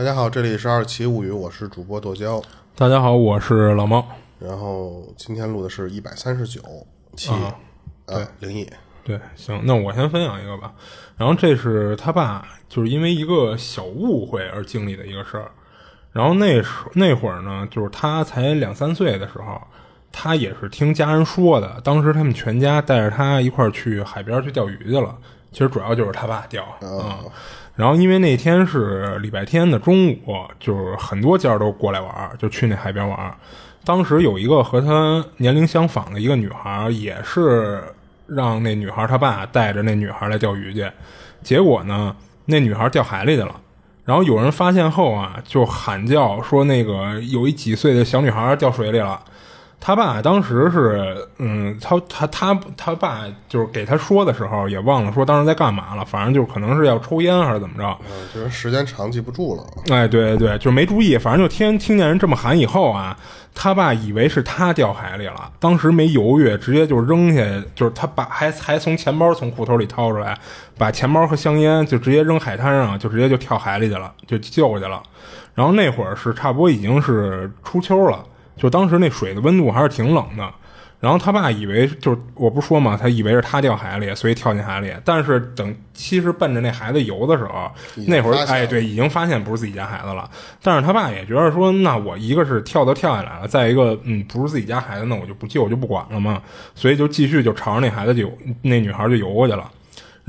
大家好，这里是二七物语，我是主播剁椒。大家好，我是老猫。然后今天录的是一百三十九期，对灵异。对，行，那我先分享一个吧。然后这是他爸，就是因为一个小误会而经历的一个事儿。然后那时那会儿呢，就是他才两三岁的时候，他也是听家人说的。当时他们全家带着他一块儿去海边去钓鱼去了。其实主要就是他爸钓啊。然后因为那天是礼拜天的中午，就是很多家都过来玩，就去那海边玩。当时有一个和他年龄相仿的一个女孩，也是让那女孩她爸带着那女孩来钓鱼去。结果呢，那女孩掉海里去了。然后有人发现后啊，就喊叫说那个有一几岁的小女孩掉水里了。他爸当时是，嗯，他他他他爸就是给他说的时候也忘了说当时在干嘛了，反正就可能是要抽烟还是怎么着，嗯，就是时间长记不住了。哎，对对对，就是没注意，反正就听听见人这么喊以后啊，他爸以为是他掉海里了，当时没犹豫，直接就扔下，就是他爸还还从钱包从裤头里掏出来，把钱包和香烟就直接扔海滩上，就直接就跳海里去了，就救去了。然后那会儿是差不多已经是初秋了。就当时那水的温度还是挺冷的，然后他爸以为就是我不说嘛，他以为是他掉海里，所以跳进海里。但是等其实奔着那孩子游的时候，那会儿哎对，已经发现不是自己家孩子了。但是他爸也觉得说，那我一个是跳都跳下来了，再一个嗯不是自己家孩子，那我就不救就不管了嘛，所以就继续就朝着那孩子就那女孩就游过去了。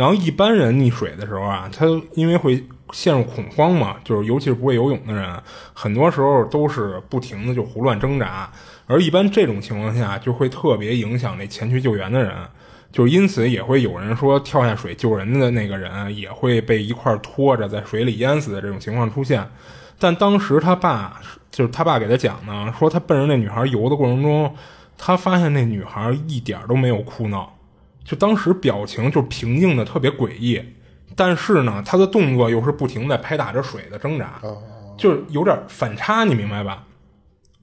然后一般人溺水的时候啊，他因为会。陷入恐慌嘛，就是尤其是不会游泳的人，很多时候都是不停的就胡乱挣扎，而一般这种情况下就会特别影响那前去救援的人，就是因此也会有人说跳下水救人的那个人也会被一块拖着在水里淹死的这种情况出现。但当时他爸就是他爸给他讲呢，说他奔着那女孩游的过程中，他发现那女孩一点都没有哭闹，就当时表情就平静的特别诡异。但是呢，他的动作又是不停在拍打着水的挣扎，就是有点反差，你明白吧？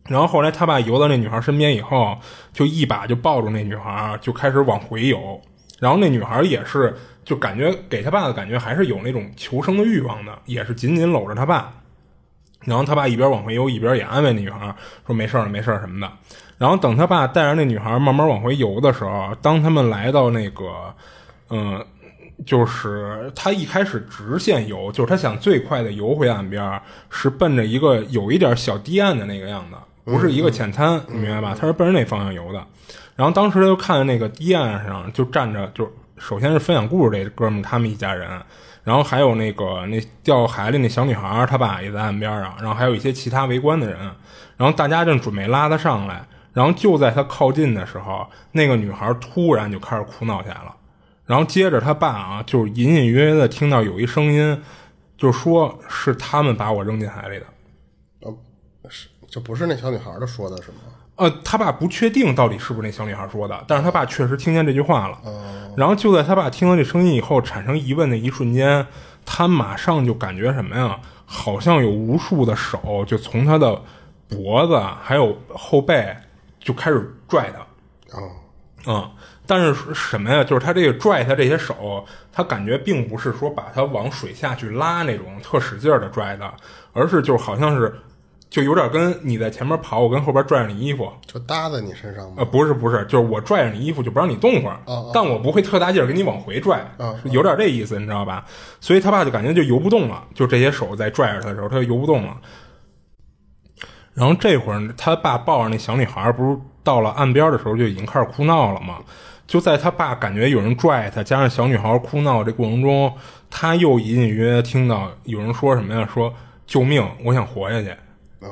然后后来他爸游到那女孩身边以后，就一把就抱住那女孩，就开始往回游。然后那女孩也是，就感觉给他爸的感觉还是有那种求生的欲望的，也是紧紧搂着他爸。然后他爸一边往回游，一边也安慰那女孩说：“没事儿，没事儿什么的。”然后等他爸带着那女孩慢慢往回游的时候，当他们来到那个，嗯。就是他一开始直线游，就是他想最快的游回岸边，是奔着一个有一点小堤岸的那个样子，不是一个浅滩，你明白吧？他是奔着那方向游的。然后当时他就看见那个堤岸上就站着，就首先是分享故事这哥们他们一家人，然后还有那个那掉海里那小女孩，他爸也在岸边上，然后还有一些其他围观的人，然后大家正准备拉他上来，然后就在他靠近的时候，那个女孩突然就开始哭闹起来了。然后接着他爸啊，就是隐隐约约的听到有一声音，就说是他们把我扔进海里的。呃，是，这不是那小女孩的说的是吗？呃，他爸不确定到底是不是那小女孩说的，但是他爸确实听见这句话了。然后就在他爸听到这声音以后，产生疑问的一瞬间，他马上就感觉什么呀？好像有无数的手就从他的脖子还有后背就开始拽他。啊，嗯。但是什么呀？就是他这个拽他这些手，他感觉并不是说把他往水下去拉那种特使劲的拽的，而是就好像是，就有点跟你在前面跑，我跟后边拽着你衣服，就搭在你身上吗？呃，不是不是，就是我拽着你衣服，就不让你动会儿，但我不会特大劲儿给你往回拽，有点这意思，你知道吧？所以他爸就感觉就游不动了，就这些手在拽着他的时候，他就游不动了。然后这会儿他爸抱着那小女孩，不是到了岸边的时候就已经开始哭闹了吗？就在他爸感觉有人拽他，加上小女孩哭闹这过程中，他又隐隐约约听到有人说什么呀？说救命，我想活下去。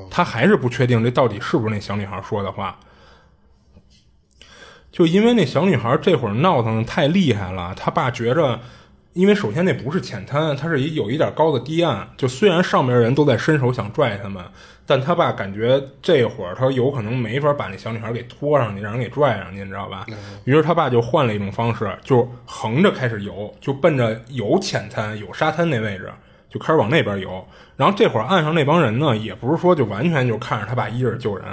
他还是不确定这到底是不是那小女孩说的话。就因为那小女孩这会儿闹腾太厉害了，他爸觉着。因为首先那不是浅滩，它是一有一点高的堤岸。就虽然上面人都在伸手想拽他们，但他爸感觉这会儿他有可能没法把那小女孩给拖上去，让人给拽上去，你知道吧？于是他爸就换了一种方式，就横着开始游，就奔着有浅滩、有沙滩那位置就开始往那边游。然后这会儿岸上那帮人呢，也不是说就完全就看着他爸一人救人，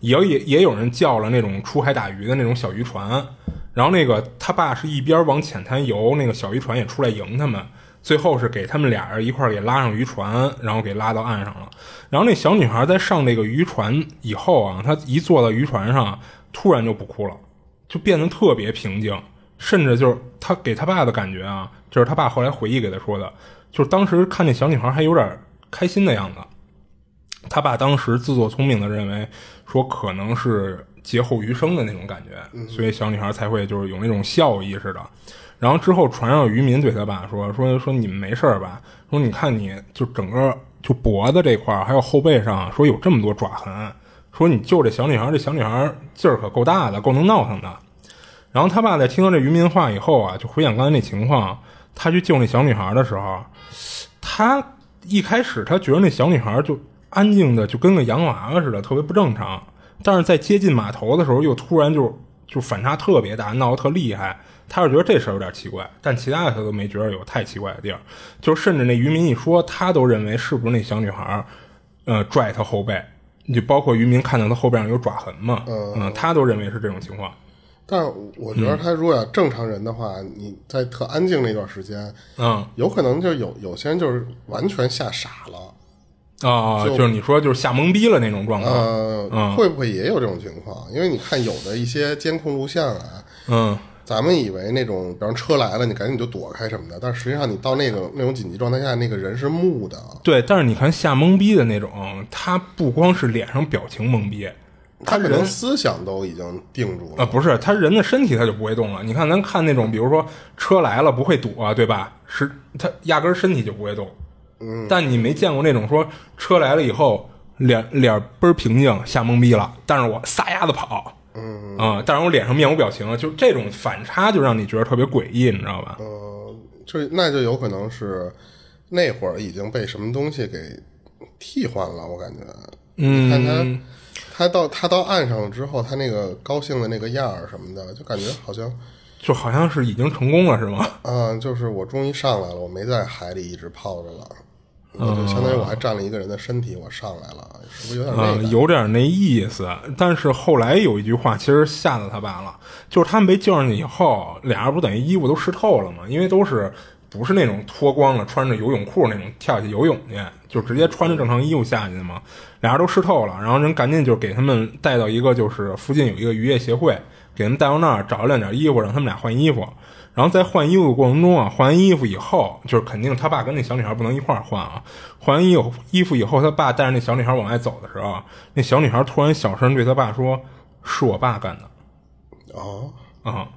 也也也有人叫了那种出海打鱼的那种小渔船。然后那个他爸是一边往浅滩游，那个小渔船也出来迎他们。最后是给他们俩人一块儿给拉上渔船，然后给拉到岸上了。然后那小女孩在上这个渔船以后啊，她一坐到渔船上，突然就不哭了，就变得特别平静，甚至就是她给她爸的感觉啊，就是她爸后来回忆给她说的，就是当时看那小女孩还有点开心的样子。他爸当时自作聪明的认为说可能是劫后余生的那种感觉，所以小女孩才会就是有那种笑意似的。然后之后船上渔民对他爸说说说你们没事吧？说你看你就整个就脖子这块儿还有后背上说有这么多爪痕，说你救这小女孩，这小女孩劲儿可够大的，够能闹腾的。然后他爸在听到这渔民话以后啊，就回想刚才那情况，他去救那小女孩的时候，他一开始他觉得那小女孩就。安静的就跟个洋娃娃似的，特别不正常。但是在接近码头的时候，又突然就就反差特别大，闹得特厉害。他是觉得这事儿有点奇怪，但其他的他都没觉得有太奇怪的地儿。就甚至那渔民一说，他都认为是不是那小女孩呃，拽他后背。就包括渔民看到他后背上有爪痕嘛，嗯，他都认为是这种情况。但是我觉得他如果要正常人的话，你在特安静那段时间，嗯，有可能就有有些人就是完全吓傻了。啊，就是你说就是吓懵逼了那种状况，呃，会不会也有这种情况？因为你看有的一些监控录像啊，嗯，咱们以为那种，比方车来了，你赶紧就躲开什么的，但实际上你到那个那种紧急状态下，那个人是木的。对，但是你看吓懵逼的那种，他不光是脸上表情懵逼，他可能思想都已经定住了。啊，不是，他人的身体他就不会动了。你看咱看那种，比如说车来了不会躲，对吧？是他压根身体就不会动。嗯但你没见过那种说车来了以后脸脸倍儿平静吓懵逼了，但是我撒丫子跑，嗯啊，但是我脸上面无表情，就这种反差就让你觉得特别诡异，你知道吧？嗯，就那就有可能是那会儿已经被什么东西给替换了，我感觉。嗯，看他他到他到岸上了之后，他那个高兴的那个样儿什么的，就感觉好像 就好像是已经成功了，是吗？啊，就是我终于上来了，我没在海里一直泡着了。就相当于我还占了一个人的身体，我上来了，是不是有点那个？有点那意思。但是后来有一句话，其实吓到他爸了，就是他们被救上去以后，俩人不等于衣服都湿透了吗？因为都是不是那种脱光了穿着游泳裤那种跳下去游泳去，就直接穿着正常衣服下去的嘛。俩人都湿透了，然后人赶紧就给他们带到一个就是附近有一个渔业协会，给他们带到那儿找了两件衣服，让他们俩换衣服。然后在换衣服的过程中啊，换完衣服以后，就是肯定他爸跟那小女孩不能一块儿换啊。换完衣服衣服以后，他爸带着那小女孩往外走的时候，那小女孩突然小声对他爸说：“是我爸干的。”哦，啊，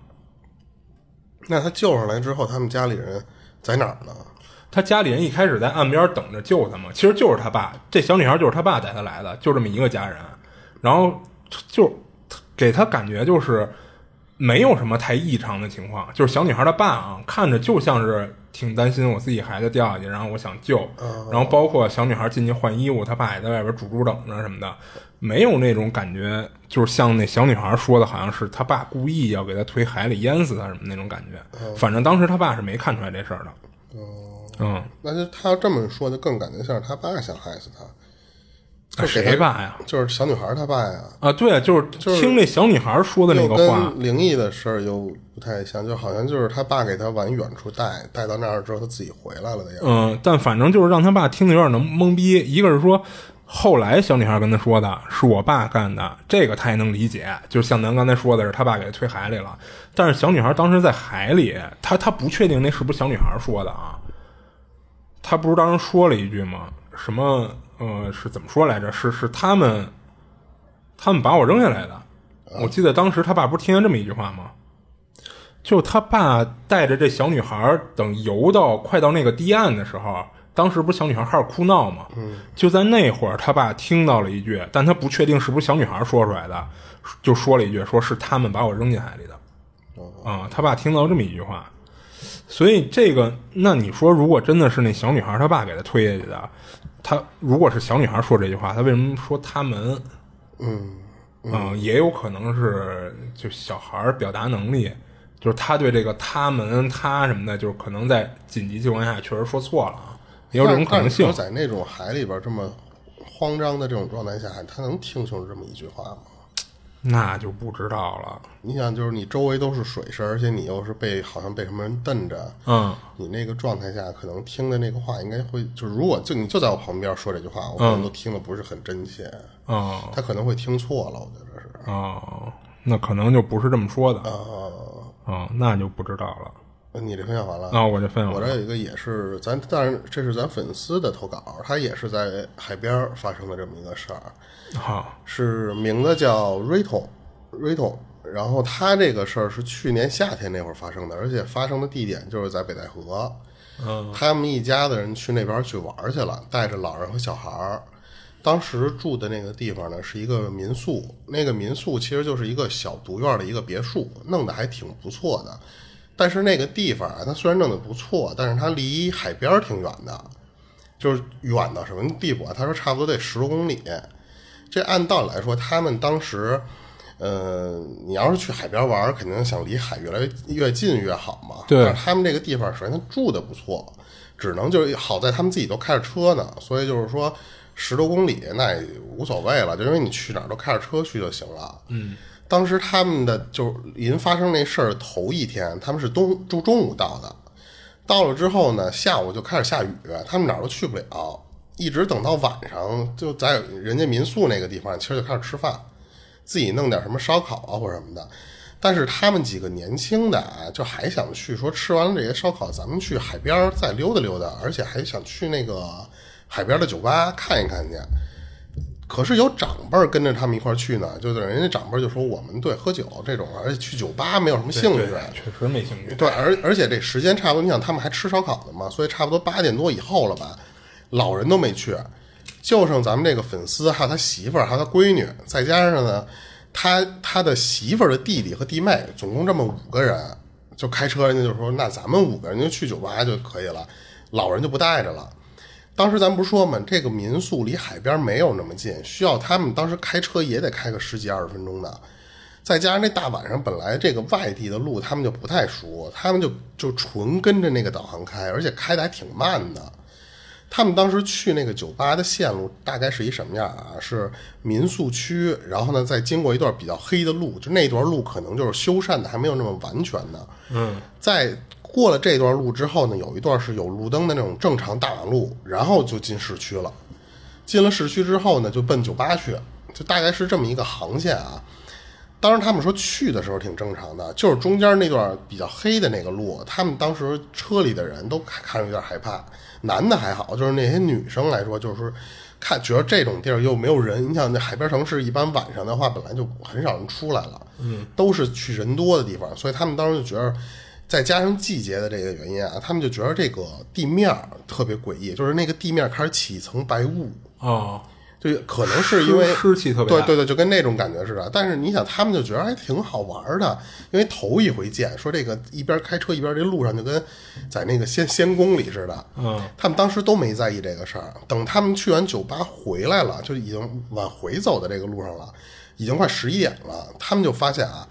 那他救上来之后，他们家里人在哪儿呢？他家里人一开始在岸边等着救他嘛，其实就是他爸，这小女孩就是他爸带他来的，就这么一个家人。然后就给他感觉就是。没有什么太异常的情况，就是小女孩的爸啊，看着就像是挺担心我自己孩子掉下去，然后我想救，然后包括小女孩进去换衣服，她爸也在外边煮煮等着什么的，没有那种感觉，就是像那小女孩说的，好像是她爸故意要给她推海里淹死她什么那种感觉。反正当时她爸是没看出来这事儿的。嗯，那就他要这么说，就更感觉像是他爸想害死他。谁爸呀？就是小女孩她爸呀！啊，对啊，就是听那小女孩说的那个话，灵异的事儿又不太像，就好像就是他爸给他往远处带，带到那儿之后他自己回来了的样子。嗯，但反正就是让他爸听的有点能懵逼。一个是说，后来小女孩跟他说的是我爸干的，这个他也能理解。就像咱刚才说的是他爸给他推海里了，但是小女孩当时在海里，他他不确定那是不是小女孩说的啊？他不是当时说了一句吗？什么？呃，是怎么说来着？是是他们，他们把我扔下来的。我记得当时他爸不是听见这么一句话吗？就他爸带着这小女孩，等游到快到那个堤岸的时候，当时不是小女孩开始哭闹吗？嗯，就在那会儿，他爸听到了一句，但他不确定是不是小女孩说出来的，就说了一句，说是他们把我扔进海里的。啊，他爸听到这么一句话，所以这个，那你说，如果真的是那小女孩他爸给他推下去的？他如果是小女孩说这句话，他为什么说他们？嗯嗯，也有可能是就小孩表达能力，就是他对这个他们他什么的，就是可能在紧急情况下确实说错了啊，也有这种可能性。在那种海里边这么慌张的这种状态下，他能听清楚这么一句话吗？那就不知道了。你想，就是你周围都是水声，而且你又是被好像被什么人瞪着，嗯你那个状态下，可能听的那个话应该会，就是如果就你就在我旁边说这句话，我可能都听的不是很真切，啊他可能会听错了，我觉得是。哦，那可能就不是这么说的。啊、哦，那就不知道了。你这分享完了那我这分享完了。我这有一个也是咱，当然这是咱粉丝的投稿，他也是在海边发生的这么一个事儿，好，是名字叫 Rito Rito，然后他这个事儿是去年夏天那会儿发生的，而且发生的地点就是在北戴河。嗯他们一家子人去那边去玩去了，带着老人和小孩儿。当时住的那个地方呢是一个民宿，那个民宿其实就是一个小独院的一个别墅，弄得还挺不错的。但是那个地方啊，它虽然弄得不错，但是它离海边儿挺远的，就是远到什么地步啊？他说差不多得十多公里。这按道理来说，他们当时，呃，你要是去海边玩，肯定想离海越来越越近越好嘛。对但是他们这个地方，首先他住的不错，只能就是好在他们自己都开着车呢，所以就是说十多公里那也无所谓了，就因为你去哪儿都开着车去就行了。嗯，当时他们的就是临发生那事儿头一天，他们是东中中午到的，到了之后呢，下午就开始下雨，他们哪儿都去不了，一直等到晚上，就在人家民宿那个地方，其实就开始吃饭，自己弄点什么烧烤啊或者什么的。但是他们几个年轻的啊，就还想去说吃完了这些烧烤，咱们去海边儿再溜达溜达，而且还想去那个海边的酒吧看一看去。可是有长辈儿跟着他们一块儿去呢，就是人家长辈儿就说我们对喝酒这种，而且去酒吧没有什么兴趣。确实没兴趣。对，而而且这时间差不多，你想他们还吃烧烤呢嘛，所以差不多八点多以后了吧，老人都没去，就剩咱们这个粉丝还有他媳妇儿还有他闺女，再加上呢，他他的媳妇儿的弟弟和弟妹，总共这么五个人，就开车，人家就说那咱们五个人就去酒吧就可以了，老人就不带着了。当时咱不是说嘛，这个民宿离海边没有那么近，需要他们当时开车也得开个十几二十分钟的。再加上那大晚上本来这个外地的路他们就不太熟，他们就就纯跟着那个导航开，而且开的还挺慢的。他们当时去那个酒吧的线路大概是一什么样啊？是民宿区，然后呢再经过一段比较黑的路，就那段路可能就是修缮的还没有那么完全呢。嗯，在过了这段路之后呢，有一段是有路灯的那种正常大马路，然后就进市区了。进了市区之后呢，就奔酒吧去，就大概是这么一个航线啊。当时他们说去的时候挺正常的，就是中间那段比较黑的那个路，他们当时车里的人都看看着有点害怕，男的还好，就是那些女生来说，就是看觉得这种地儿又没有人，你想那海边城市一般晚上的话本来就很少人出来了，嗯，都是去人多的地方，所以他们当时就觉得。再加上季节的这个原因啊，他们就觉得这个地面特别诡异，就是那个地面开始起一层白雾，哦，就可能是因为湿湿气特别对对对，就跟那种感觉似的。但是你想，他们就觉得还挺好玩的，因为头一回见，说这个一边开车一边这路上就跟在那个仙仙宫里似的。嗯，他们当时都没在意这个事儿。等他们去完酒吧回来了，就已经往回走的这个路上了，已经快十一点了。他们就发现啊，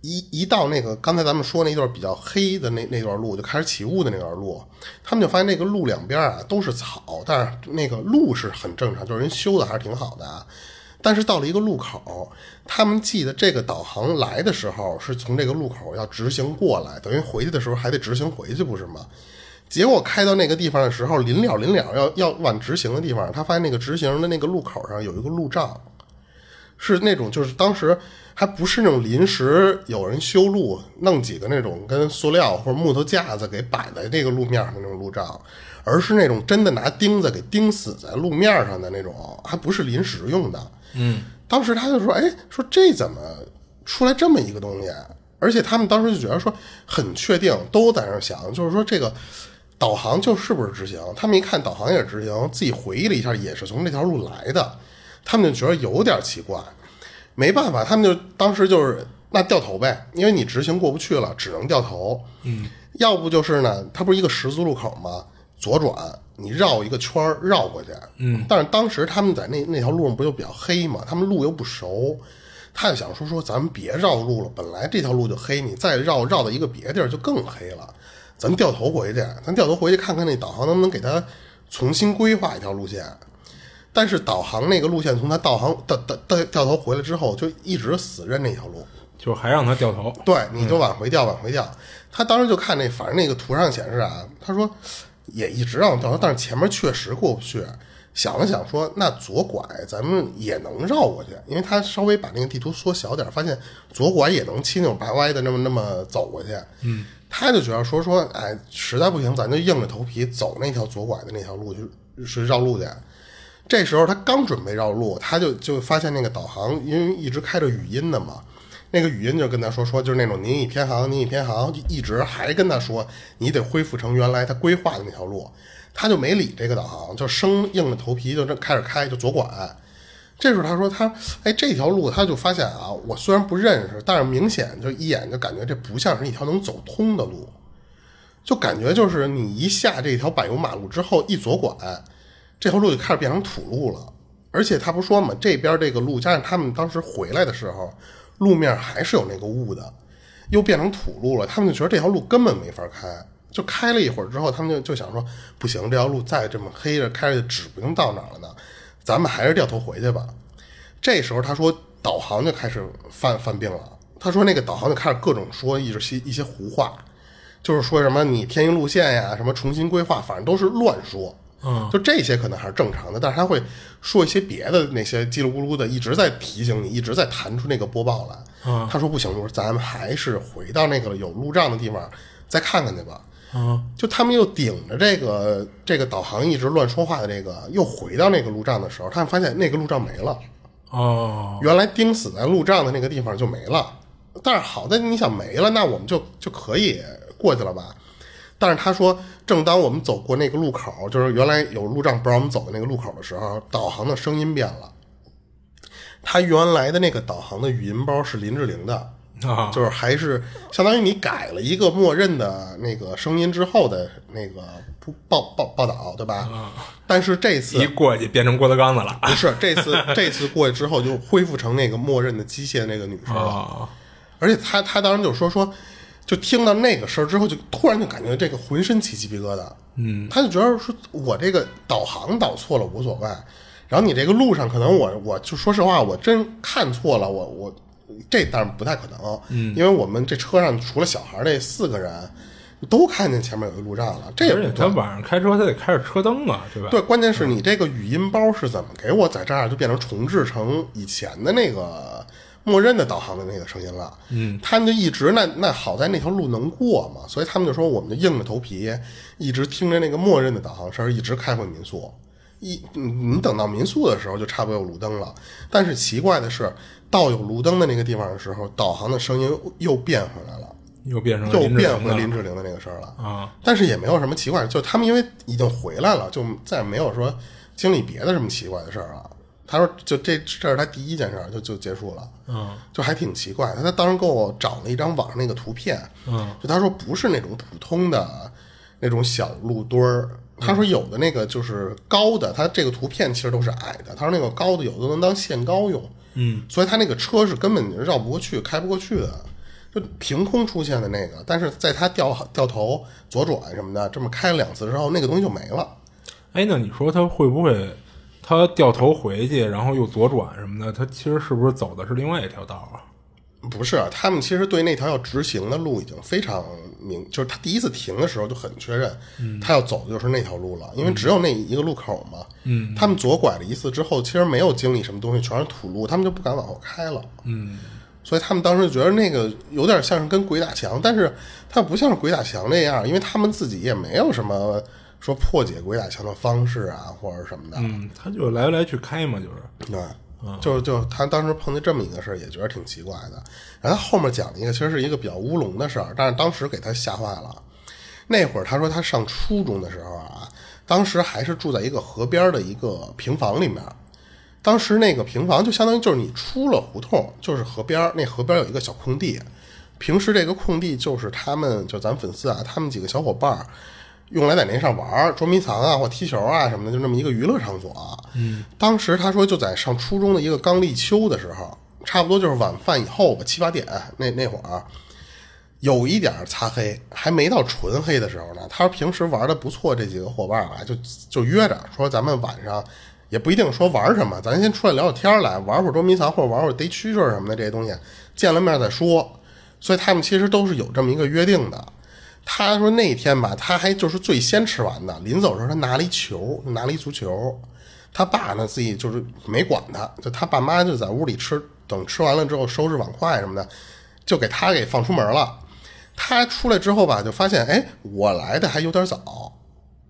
一一到那个刚才咱们说那段比较黑的那那段路，就开始起雾的那段路，他们就发现那个路两边啊都是草，但是那个路是很正常，就是人修的还是挺好的。但是到了一个路口，他们记得这个导航来的时候是从这个路口要直行过来，等于回去的时候还得直行回去，不是吗？结果开到那个地方的时候，临了临了要要往直行的地方，他发现那个直行的那个路口上有一个路障，是那种就是当时还不是那种临时有人修路弄几个那种跟塑料或者木头架子给摆在这个路面上的那种路障，而是那种真的拿钉子给钉死在路面上的那种，还不是临时用的。嗯，当时他就说：“哎，说这怎么出来这么一个东西？”而且他们当时就觉得说很确定，都在那儿想，就是说这个导航就是不是直行？他们一看导航也是直行，自己回忆了一下，也是从这条路来的，他们就觉得有点奇怪。没办法，他们就当时就是那掉头呗，因为你直行过不去了，只能掉头。嗯，要不就是呢，它不是一个十字路口吗？左转，你绕一个圈儿绕过去。嗯，但是当时他们在那那条路上不就比较黑嘛，他们路又不熟，他就想说说咱们别绕路了，本来这条路就黑，你再绕绕到一个别地儿就更黑了，咱掉头回去，咱掉头回去看看那导航能不能给他重新规划一条路线。但是导航那个路线从他导航掉掉掉掉头回来之后，就一直死认那条路。就还让他掉头。对，你就往回调，往回调。他当时就看那，反正那个图上显示啊，他说也一直让我掉头，但是前面确实过不去。想了想说，那左拐咱们也能绕过去，因为他稍微把那个地图缩小点，发现左拐也能七扭八歪的那么那么走过去。嗯，他就觉得说说，哎，实在不行，咱就硬着头皮走那条左拐的那条路，去是绕路去。这时候他刚准备绕路，他就就发现那个导航因为一直开着语音的嘛。那个语音就跟他说说，就是那种您已偏航，您已偏航，一直还跟他说，你得恢复成原来他规划的那条路，他就没理这个导航，就生硬着头皮就这开始开，就左拐。这时候他说他，哎，这条路他就发现啊，我虽然不认识，但是明显就一眼就感觉这不像是一条能走通的路，就感觉就是你一下这条柏油马路之后一左拐，这条路就开始变成土路了。而且他不说嘛，这边这个路加上他们当时回来的时候。路面还是有那个雾的，又变成土路了。他们就觉得这条路根本没法开，就开了一会儿之后，他们就就想说，不行，这条路再这么黑着开着，指不定到哪了呢。咱们还是掉头回去吧。这时候他说，导航就开始犯犯病了。他说那个导航就开始各种说一些一些胡话，就是说什么你偏移路线呀，什么重新规划，反正都是乱说。嗯，就这些可能还是正常的，但是他会说一些别的那些叽里咕噜的，一直在提醒你，一直在弹出那个播报来。嗯，他说不行，我说咱们还是回到那个有路障的地方再看看去吧。嗯，就他们又顶着这个这个导航一直乱说话的这个，又回到那个路障的时候，他们发现那个路障没了。哦，原来钉死在路障的那个地方就没了。但是好在你想没了，那我们就就可以过去了吧？但是他说，正当我们走过那个路口，就是原来有路障不让我们走的那个路口的时候，导航的声音变了。他原来的那个导航的语音包是林志玲的啊，就是还是相当于你改了一个默认的那个声音之后的那个报报报道，对吧？但是这次一过去变成郭德纲的了，不是这次 这次过去之后就恢复成那个默认的机械那个女生了，而且他他当时就说说。就听到那个声儿之后，就突然就感觉这个浑身起鸡皮疙瘩。嗯，他就觉得说，我这个导航导错了无所谓，然后你这个路上可能我我就说实话，我真看错了，我我这当然不太可能。嗯，因为我们这车上除了小孩那四个人，都看见前面有一路障了。这而且他晚上开车，他得开着车灯啊，对吧？对，关键是你这个语音包是怎么给我在这儿就变成重置成以前的那个。默认的导航的那个声音了，嗯，他们就一直那那好在那条路能过嘛，所以他们就说我们就硬着头皮一直听着那个默认的导航声，一直开回民宿。一你等到民宿的时候，就差不多有路灯了。但是奇怪的是，到有路灯的那个地方的时候，导航的声音又变回来了，又变成又变回林志玲的那个声了啊。但是也没有什么奇怪，就他们因为已经回来了，就再没有说经历别的什么奇怪的事儿了。他说：“就这，这是他第一件事，就就结束了。嗯，就还挺奇怪。他他当时给我找了一张网上那个图片，嗯，就他说不是那种普通的那种小路墩儿。他说有的那个就是高的，他这个图片其实都是矮的。他说那个高的有的能当限高用，嗯，所以他那个车是根本绕不过去、开不过去的，就凭空出现的那个。但是在他掉掉头左转什么的，这么开了两次之后，那个东西就没了。哎，那你说他会不会？”他掉头回去，然后又左转什么的，他其实是不是走的是另外一条道啊？不是，他们其实对那条要直行的路已经非常明，就是他第一次停的时候就很确认，他要走的就是那条路了，因为只有那一个路口嘛。嗯，他们左拐了一次之后，其实没有经历什么东西，全是土路，他们就不敢往后开了。嗯，所以他们当时觉得那个有点像是跟鬼打墙，但是它不像是鬼打墙那样，因为他们自己也没有什么。说破解鬼打墙的方式啊，或者什么的，嗯，他就来来去开嘛，就是对，就就他当时碰见这么一个事儿，也觉得挺奇怪的。然后后面讲了一个，其实是一个比较乌龙的事儿，但是当时给他吓坏了。那会儿他说他上初中的时候啊，当时还是住在一个河边的一个平房里面。当时那个平房就相当于就是你出了胡同就是河边，那河边有一个小空地，平时这个空地就是他们就咱粉丝啊，他们几个小伙伴。用来在那上玩捉迷藏啊，或踢球啊什么的，就那么一个娱乐场所。嗯，当时他说就在上初中的一个刚立秋的时候，差不多就是晚饭以后吧，七八点那那会儿，有一点擦黑，还没到纯黑的时候呢。他说平时玩的不错，这几个伙伴啊，就就约着说咱们晚上也不一定说玩什么，咱先出来聊聊天来，玩会儿捉迷藏或者玩会儿逮蛐蛐什么的这些东西，见了面再说。所以他们其实都是有这么一个约定的。他说那天吧，他还就是最先吃完的。临走的时候，他拿了一球，拿了一足球。他爸呢自己就是没管他，就他爸妈就在屋里吃，等吃完了之后收拾碗筷什么的，就给他给放出门了。他出来之后吧，就发现哎，我来的还有点早，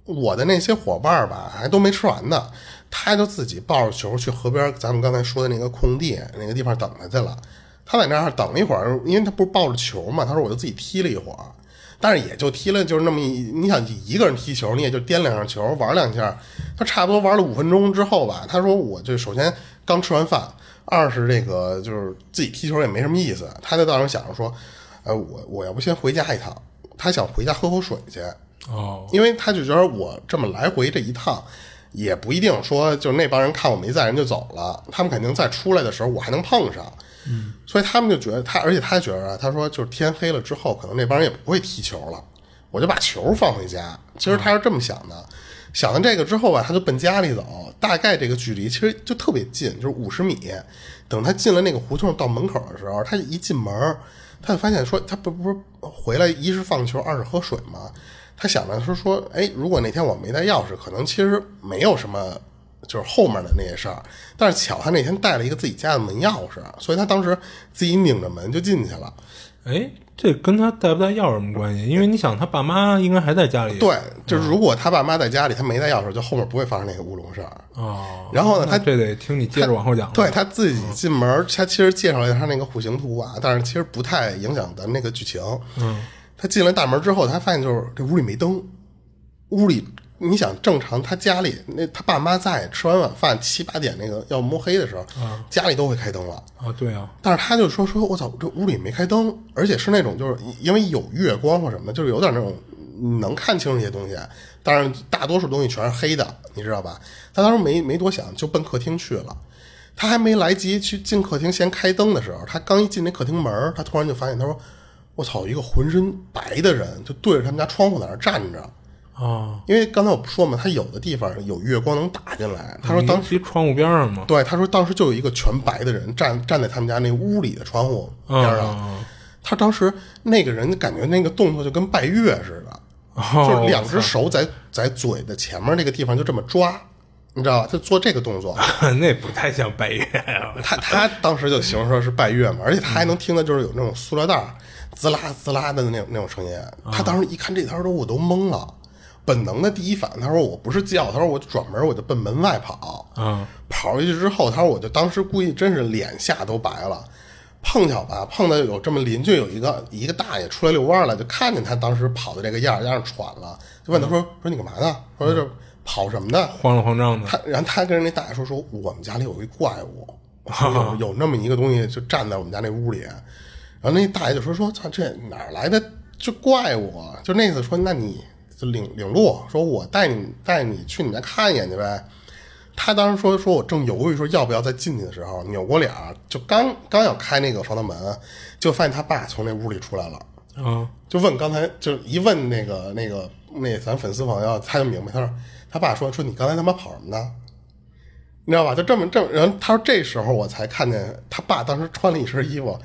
我的那些伙伴吧还都没吃完呢。他就自己抱着球去河边，咱们刚才说的那个空地那个地方等他去了。他在那儿等了一会儿，因为他不是抱着球嘛，他说我就自己踢了一会儿。但是也就踢了，就是那么一，你想一个人踢球，你也就颠两下球，玩两下。他差不多玩了五分钟之后吧，他说：“我就首先刚吃完饭，二是这个就是自己踢球也没什么意思。”他就当时想着说：“呃，我我要不先回家一趟？他想回家喝口水去。哦，因为他就觉得我这么来回这一趟，也不一定说就那帮人看我没在人就走了，他们肯定在出来的时候我还能碰上。”嗯，所以他们就觉得他，而且他觉得啊，他说就是天黑了之后，可能那帮人也不会踢球了，我就把球放回家。其实他是这么想的，想到这个之后吧，他就奔家里走，大概这个距离其实就特别近，就是五十米。等他进了那个胡同到门口的时候，他一进门，他就发现说，他不不是回来一是放球，二是喝水嘛？他想着说说，哎，如果那天我没带钥匙，可能其实没有什么。就是后面的那些事儿，但是巧他那天带了一个自己家的门钥匙，所以他当时自己拧着门就进去了。哎，这跟他带不带钥匙什么关系？因为你想，他爸妈应该还在家里。对，就是如果他爸妈在家里，他没带钥匙，就后面不会发生那个乌龙事儿。哦。然后呢，他这得听你接着往后讲。对他自己进门，他其实介绍了一下他那个户型图啊，但是其实不太影响咱那个剧情。嗯。他进了大门之后，他发现就是这屋里没灯，屋里。你想正常，他家里那他爸妈在吃完晚饭七八点那个要摸黑的时候，家里都会开灯了啊。对啊，但是他就说说，我操，这屋里没开灯，而且是那种就是因为有月光或什么的，就是有点那种能看清一些东西，但是大多数东西全是黑的，你知道吧？他当时没没多想，就奔客厅去了。他还没来及去进客厅先开灯的时候，他刚一进那客厅门，他突然就发现，他说：“我操，一个浑身白的人就对着他们家窗户在那站着。”啊，因为刚才我不说嘛，他有的地方有月光能打进来。他说当时窗户边上嘛，对，他说当时就有一个全白的人站站在他们家那屋里的窗户边上。他当时那个人感觉那个动作就跟拜月似的，就是两只手在在嘴的前面那个地方就这么抓，你知道吧？他做这个动作，那不太像拜月。啊他他当时就形容说是拜月嘛，而且他还能听到就是有那种塑料袋滋啦滋啦的那种那种声音。他当时一看这条都我都懵了。本能的第一反应，他说我不是叫，他说我转门，我就奔门外跑。嗯，跑回去之后，他说我就当时估计真是脸吓都白了。碰巧吧，碰到有这么邻居有一个一个大爷出来遛弯了，就看见他当时跑的这个样，加上喘了，就问他说说你干嘛呢？说这跑什么呢？慌了慌张的。他然后他跟人那大爷说说我们家里有一怪物，有有那么一个东西就站在我们家那屋里。然后那大爷就说说操这哪来的这怪物？就那次说那你。就领领路，说我带你带你去你家看一眼去呗。他当时说说我正犹豫说要不要再进去的时候，扭过脸就刚刚要开那个防盗门，就发现他爸从那屋里出来了。啊，就问刚才就一问那个那个那咱粉丝朋友，他就明白，他说他爸说说你刚才他妈跑什么呢？你知道吧？就这么这么，然后他说这时候我才看见他爸当时穿了一身衣服，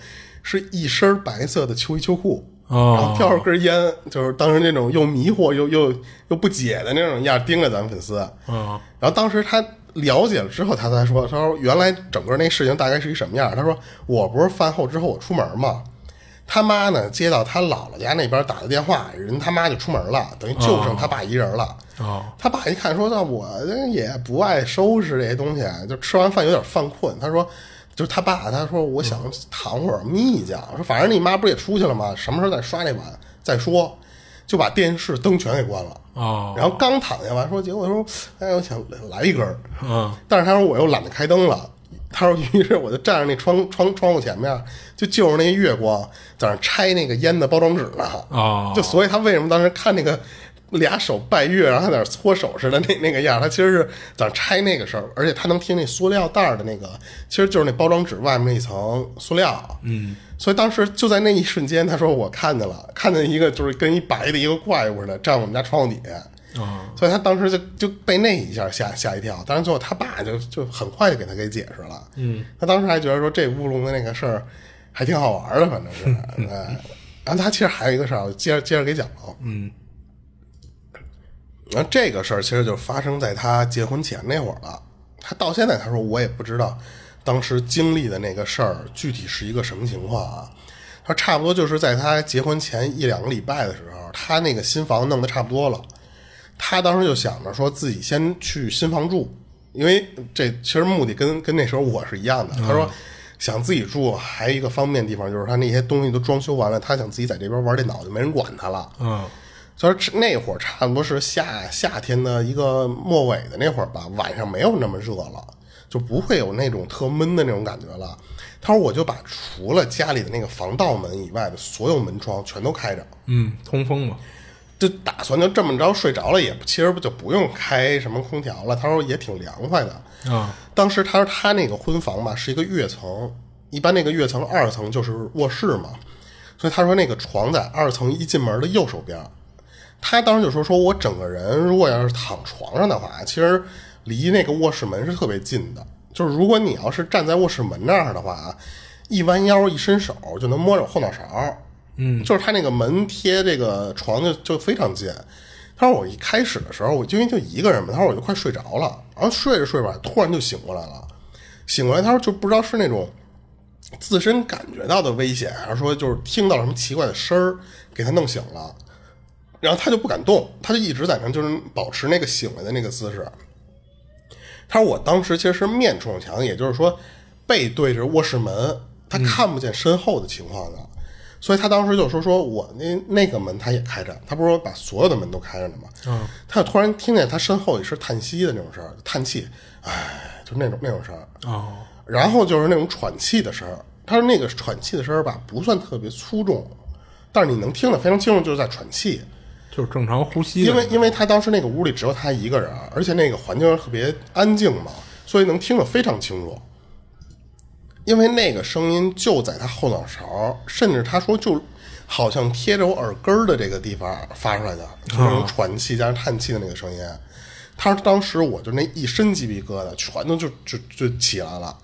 是一身白色的秋衣秋裤。然后叼着根烟，就是当时那种又迷惑又又又不解的那种样，盯着咱们粉丝。嗯，然后当时他了解了之后，他才说：“他说原来整个那事情大概是一什么样？他说我不是饭后之后我出门嘛，他妈呢接到他姥姥家那边打的电话，人他妈就出门了，等于就剩他爸一人了。哦，他爸一看说：那我也不爱收拾这些东西，就吃完饭有点犯困。他说。”就是他爸，他说我想躺会儿眯一觉，说反正你妈不是也出去了吗？什么时候再刷那碗再说，就把电视灯全给关了。哦，然后刚躺下完，说结果说，哎，我想来一根儿。嗯，但是他说我又懒得开灯了。他说，于是我就站在那窗窗窗户前面，就就着那月光在那拆那个烟的包装纸呢。哦，就所以他为什么当时看那个。俩手拜月，然后在那搓手似的那 那个样，他其实是在拆那个事儿，而且他能听那塑料袋的那个，其实就是那包装纸外面那一层塑料。嗯，所以当时就在那一瞬间，他说我看见了，看见一个就是跟一白的一个怪物似的站我们家窗户底下。啊。所以他当时就就被那一下吓吓一跳。当然最后他爸就就很快就给他给解释了，嗯，他当时还觉得说这乌龙的那个事儿还挺好玩的，反正是，哎，然后他其实还有一个事儿，我接着接着给讲了，嗯然后这个事儿其实就发生在他结婚前那会儿了。他到现在他说我也不知道当时经历的那个事儿具体是一个什么情况啊。他说差不多就是在他结婚前一两个礼拜的时候，他那个新房弄得差不多了，他当时就想着说自己先去新房住，因为这其实目的跟跟那时候我是一样的。他说想自己住，还有一个方便的地方就是他那些东西都装修完了，他想自己在这边玩电脑，就没人管他了。嗯所以那会儿差不多是夏夏天的一个末尾的那会儿吧，晚上没有那么热了，就不会有那种特闷的那种感觉了。他说我就把除了家里的那个防盗门以外的所有门窗全都开着，嗯，通风嘛，就打算就这么着睡着了，也其实不就不用开什么空调了。他说也挺凉快的。啊当时他说他那个婚房吧是一个跃层，一般那个跃层二层就是卧室嘛，所以他说那个床在二层一进门的右手边。他当时就说说我整个人如果要是躺床上的话，其实离那个卧室门是特别近的。就是如果你要是站在卧室门那儿的话啊，一弯腰一伸手就能摸着后脑勺。嗯，就是他那个门贴这个床就就非常近。他说我一开始的时候，我就因为就一个人嘛，他说我就快睡着了，然后睡着睡着突然就醒过来了。醒过来，他说就不知道是那种自身感觉到的危险，还是说就是听到了什么奇怪的声儿给他弄醒了，然后他就不敢动，他就一直在那就是保持那个醒来的那个姿势。他说我当时其实是面冲墙，也就是说背对着卧室门，他看不见身后的情况的。所以他当时就说：“说我那那个门他也开着，他不是说把所有的门都开着呢吗？嗯，他就突然听见他身后也是叹息的那种声儿，叹气，唉，就那种那种声儿。哦然后就是那种喘气的声儿。他说那个喘气的声儿吧，不算特别粗重，但是你能听得非常清楚，就是在喘气。就是正常呼吸，因为因为他当时那个屋里只有他一个人，而且那个环境特别安静嘛，所以能听得非常清楚。因为那个声音就在他后脑勺，甚至他说就好像贴着我耳根儿的这个地方发出来的，就那种喘气加上叹气的那个声音。他说当时我就那一身鸡皮疙瘩全都就就就起来了。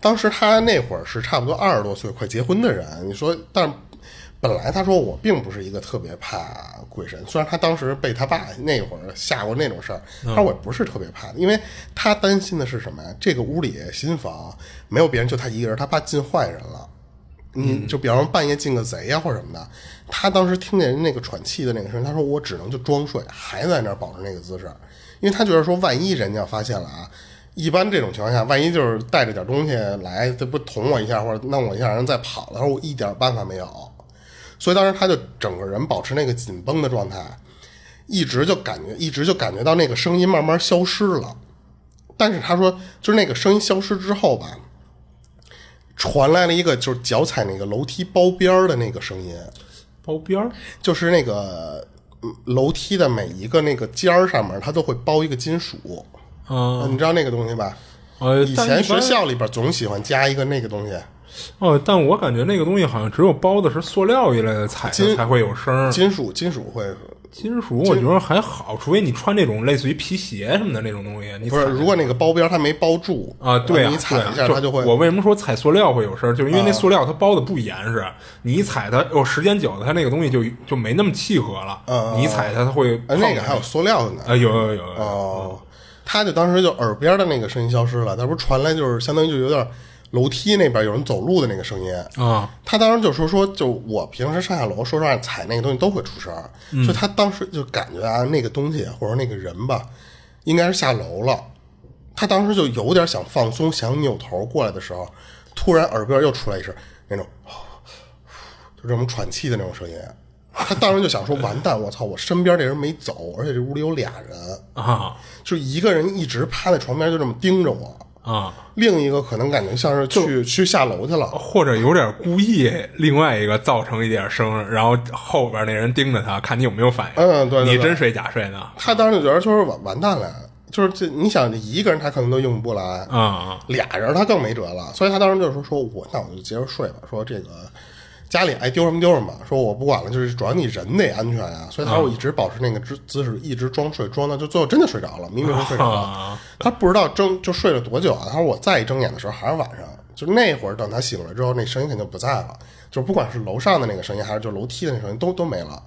当时他那会儿是差不多二十多岁，快结婚的人。你说，但是本来他说我并不是一个特别怕鬼神，虽然他当时被他爸那会儿吓过那种事儿，但是我也不是特别怕的，因为他担心的是什么呀？这个屋里新房没有别人，就他一个人，他怕进坏人了。你就比方说半夜进个贼呀、或者什么的，他当时听见人那个喘气的那个声音，他说我只能就装睡，还在那儿保持那个姿势，因为他觉得说万一人家发现了啊，一般这种情况下，万一就是带着点东西来，这不捅我一下或者弄我一下，然后再跑了，他说我一点办法没有，所以当时他就整个人保持那个紧绷的状态，一直就感觉一直就感觉到那个声音慢慢消失了，但是他说就是那个声音消失之后吧。传来了一个就是脚踩那个楼梯包边儿的那个声音，包边儿就是那个嗯楼梯的每一个那个尖儿上面，它都会包一个金属，啊你知道那个东西吧？呃，以前学校里边总喜欢加一个那个东西，哦，但我感觉那个东西好像只有包的是塑料一类的材质金才会有声儿，金属金属会金属我觉得还好，除非你穿那种类似于皮鞋什么的那种东西，你不是？如果那个包边它没包住啊，对啊，你踩一下它就会。啊我为什么说踩塑料会有声儿？就是因为那塑料它包的不严实，你一踩它，哦，时间久了，它那个东西就就没那么契合了。嗯你一踩它，它会那个还有塑料的呢。啊，有有有有哦，他就当时就耳边的那个声音消失了，他不是传来就是相当于就有点楼梯那边有人走路的那个声音。啊他当时就说说，就我平时上下楼，说实话踩那个东西都会出声儿，所以他当时就感觉啊，那个东西或者那个人吧，应该是下楼了。他当时就有点想放松，想扭头过来的时候，突然耳边又出来一声那种，就这种喘气的那种声音。他当时就想说，完蛋，我操，我身边这人没走，而且这屋里有俩人，啊就一个人一直趴在床边就这么盯着我，啊！另一个可能感觉像是去去下楼去了。或者有点故意，另外一个造成一点声，然后后边那人盯着他，看你有没有反应。嗯对对对你真睡假睡呢？他当时就觉得就是完完蛋了，就是这你想这一个人他可能都应付不来，啊俩人他更没辙了，所以他当时就说说我那我就接着睡吧，说这个家里爱丢什么丢什么，说我不管了，就是主要你人得安全啊。所以他说我一直保持那个姿姿势，一直装睡，装到就最后真的睡着了，明明睡着了。啊他不知道睁就睡了多久啊。他说我再一睁眼的时候还是晚上，就那会儿等他醒了之后，那声音肯定不在了，就是不管是楼上的那个声音，还是就楼梯的那声音，都都没了。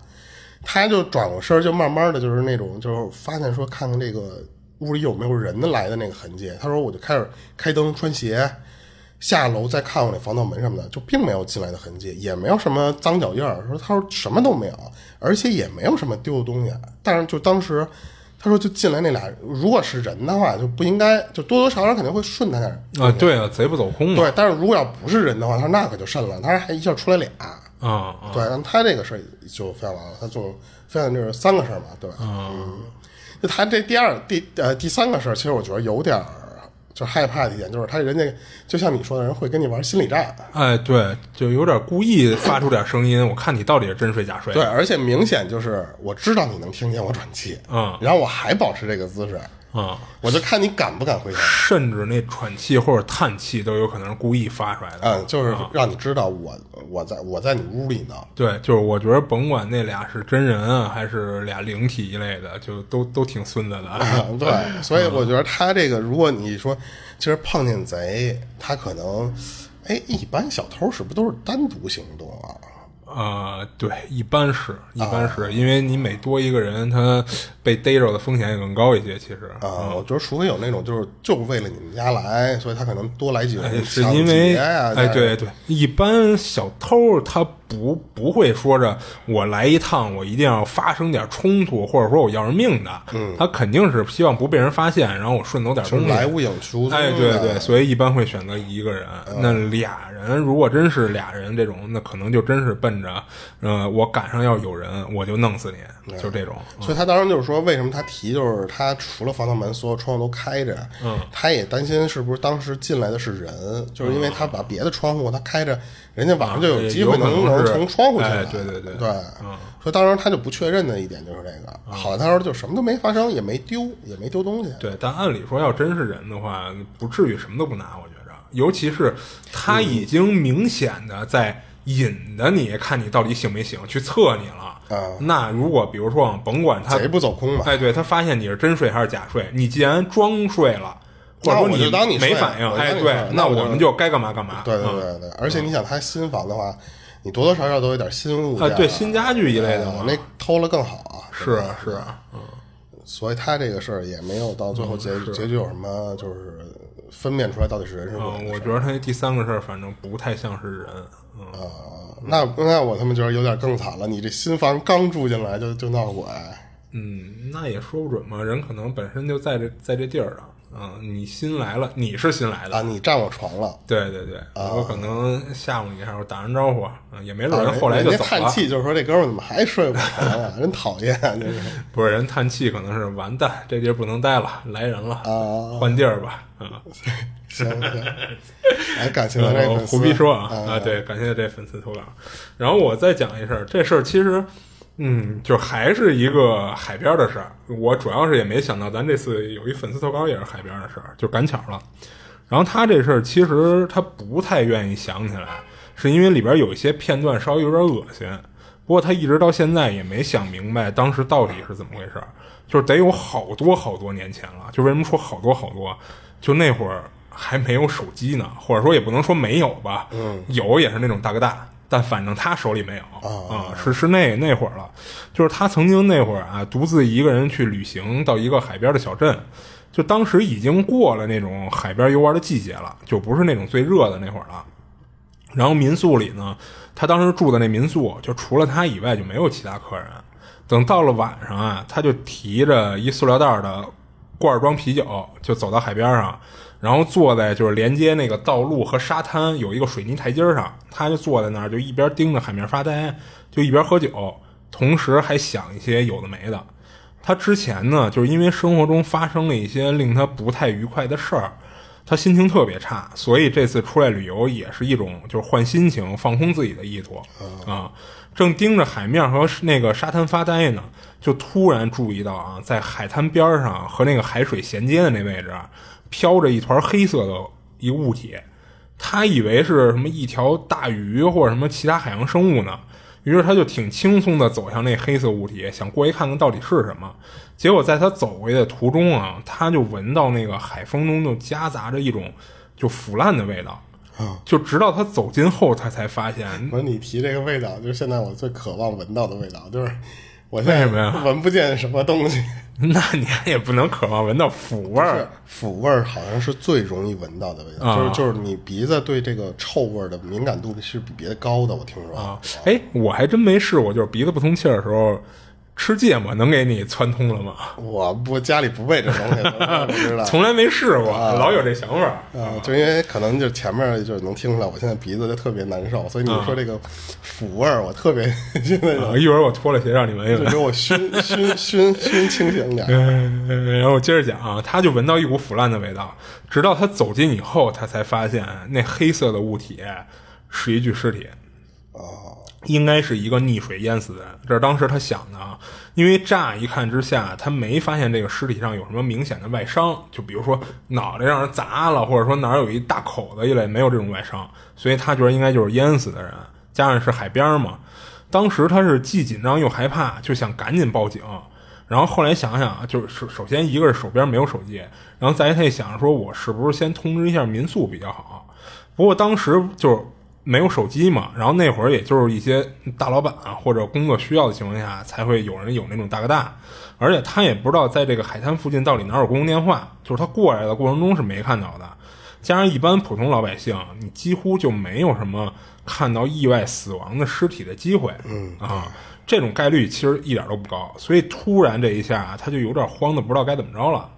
他就转过身，就慢慢的就是那种，就是发现说看看这个屋里有没有人的来的那个痕迹。他说我就开始开灯穿鞋，下楼再看我那防盗门什么的，就并没有进来的痕迹，也没有什么脏脚印儿。说他说什么都没有，而且也没有什么丢的东西。但是就当时他说就进来那俩，如果是人的话，就不应该就多多少少肯定会顺他点儿。啊，对啊，贼不走空嘛。对，但是如果要不是人的话，他说那可就慎了，他说还一下出来俩。啊啊对，但他这个事儿就分享完了，他总分享就是三个事儿嘛，对吧？嗯，就他这第二、第呃第三个事儿，其实我觉得有点儿就害怕的一点，就是他人家就像你说的人会跟你玩心理战，哎，对，就有点故意发出点声音，我看你到底是真睡假睡。对，，而且明显就是我知道你能听见我喘气，嗯然后我还保持这个姿势，啊、我就看你敢不敢回头。甚至那喘气或者叹气都有可能是故意发出来的。嗯，就是让你知道我我在我在你屋里呢，对，就是我觉得甭管那俩是真人啊，还是俩灵体一类的，就都都挺孙子的。嗯，对，所以我觉得他这个，如果你说其实碰见贼，他可能，哎，一般小偷是不是都是单独行动啊？呃，对，一般是，一般是、因为你每多一个人，他被逮着的风险也更高一些。其实，啊，我觉得除非有那种就是就为了你们家来，所以他可能多来几个人哎是抢因为哎，对对，一般小偷他不不会说着我来一趟，我一定要发生点冲突，或者说我要人命的，嗯，他肯定是希望不被人发现，然后我顺走点东西，就是来无影去无踪哎，对对，所以一般会选择一个人。那俩人如果真是俩人这种，那可能就真是奔着，呃，我赶上要有人，我就弄死你，就这种。所以他当时就是说，为什么他提就是他除了防盗门，所有窗户都开着，嗯，他也担心是不是当时进来的是人，就是因为他把别的窗户他开着，人家晚上就有机会能能从窗户进来，哎对对对对，所以当时他就不确认的一点就是这个，好，他说就什么都没发生，也没丢，也没丢东西，对，但按理说要真是人的话，不至于什么都不拿，我觉着。尤其是他已经明显的在引的你，看你到底醒没醒，去测你了。啊。那如果比如说啊，甭管他贼不走空吧，哎，对他发现你是真睡还是假睡，你既然装睡了，或者说你就当你没反应，哎，对，那我们就该干嘛干嘛。对对嗯对对，而且你想他新房的话，你多多少少都有点新物件啊，对，新家具一类的那偷了更好啊，是啊是啊，嗯，所以他这个事儿也没有到最后结、结局有什么就是分辨出来到底是人是鬼。嗯，我觉得他那第三个事儿反正不太像是人，嗯，啊，那那我他妈觉得有点更惨了。你这新房刚住进来就就闹鬼，嗯，那也说不准嘛，人可能本身就在这在这地儿上，嗯，你新来了，你是新来的，啊，你占我床了。对对对，我可能吓唬你一下，我打声招呼，嗯，也没准啊人后来就走了。家叹气，就是说这哥们怎么还睡我床啊？真讨厌，真是 不是人叹气，可能是完蛋，这地儿不能待了，来人了，啊。换地儿吧，啊。行行，来感谢 咱这呃粉丝胡逼说啊啊啊，对，感谢这粉丝投稿。然后我再讲一事儿，这事儿其实，嗯，就还是一个海边的事儿。我主要是也没想到，咱这次有一粉丝投稿也是海边的事儿，就赶巧了。然后他这事儿其实他不太愿意想起来，是因为里边有一些片段稍微有点恶心。不过他一直到现在也没想明白当时到底是怎么回事儿，就是得有好多好多年前了。就为什么说好多好多？就那会儿还没有手机呢，或者说也不能说没有吧，嗯，有也是那种大哥大，但反正他手里没有啊、是是那那会儿了。就是他曾经那会儿啊，独自一个人去旅行到一个海边的小镇，就当时已经过了那种海边游玩的季节了，就不是那种最热的那会儿了。然后民宿里呢，他当时住的那民宿，就除了他以外就没有其他客人。等到了晚上啊，他就提着一塑料袋的罐装啤酒，就走到海边上，然后坐在就是连接那个道路和沙滩有一个水泥台阶上，他就坐在那儿，就一边盯着海面发呆，就一边喝酒，同时还想一些有的没的。他之前呢，就是因为生活中发生了一些令他不太愉快的事儿，他心情特别差，所以这次出来旅游也是一种就是换心情、放空自己的意图啊。正盯着海面和那个沙滩发呆呢，就突然注意到啊，在海滩边上和那个海水衔接的那位置啊，飘着一团黑色的一个物体，他以为是什么一条大鱼或者什么其他海洋生物呢，于是他就挺轻松的走向那黑色物体，想过去看看到底是什么。结果在他走过去的途中啊，他就闻到那个海风中就夹杂着一种就腐烂的味道。就直到他走近后，他才发现。不是你提这个味道，就是现在我最渴望闻到的味道，就是我现在为什么呀闻不见什么东西。那你也不能渴望闻到腐味儿。腐味儿好像是最容易闻到的味道，啊就是就是你鼻子对这个臭味儿的敏感度是比别的高的，我听说。啊，哎，我还真没试过，就是鼻子不通气儿的时候吃芥末能给你窜通了吗？我不家里不备这东西，我不知道。从来没试过，老有这想法。啊，就因为可能就前面就是能听出来，我现在鼻子就特别难受，所以你说这个腐味儿，我特别 现在啊一会儿我脱了鞋让你闻一闻。就给我熏熏熏熏清醒点然后我接着讲啊，他就闻到一股腐烂的味道，直到他走近以后，他才发现那黑色的物体是一具尸体。应该是一个溺水淹死的人，这是当时他想的啊。因为乍一看之下，他没发现这个尸体上有什么明显的外伤，就比如说脑袋让人砸了，或者说哪有一大口子一类，没有这种外伤，所以他觉得应该就是淹死的人。加上是海边嘛，当时他是既紧张又害怕，就想赶紧报警。然后后来想想，就是首首先一个是手边没有手机，然后再一他想说，我是不是先通知一下民宿比较好？不过当时就是没有手机嘛，然后那会儿也就是一些大老板啊或者工作需要的情况下，才会有人有那种大哥大，而且他也不知道在这个海滩附近到底哪有公用电话，就是他过来的过程中是没看到的。加上一般普通老百姓，你几乎就没有什么看到意外死亡的尸体的机会，嗯啊，这种概率其实一点都不高。所以突然这一下，他就有点慌的不知道该怎么着了。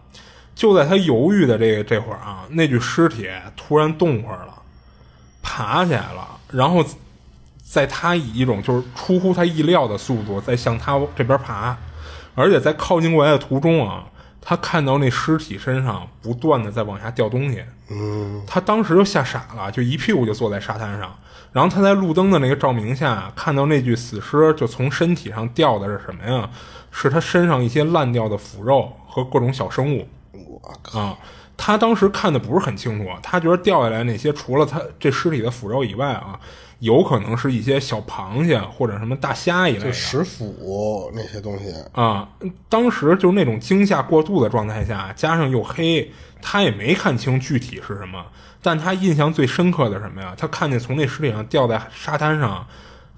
就在他犹豫的这个这会儿啊，那具尸体突然动会儿了，爬起来了，然后在他以一种就是出乎他意料的速度在向他这边爬，而且在靠近过来的途中啊，他看到那尸体身上不断的在往下掉东西，嗯，他当时就吓傻了，就一屁股就坐在沙滩上。然后他在路灯的那个照明下，看到那具死尸就从身体上掉的是什么呀？是他身上一些烂掉的腐肉和各种小生物。我靠，啊，他当时看的不是很清楚，他觉得掉下来那些除了他这尸体的腐肉以外啊，有可能是一些小螃蟹或者什么大虾一类的。就食腐那些东西，啊，当时就是那种惊吓过度的状态下，加上又黑，他也没看清具体是什么。但他印象最深刻的什么呀？他看见从那尸体上掉在沙滩上，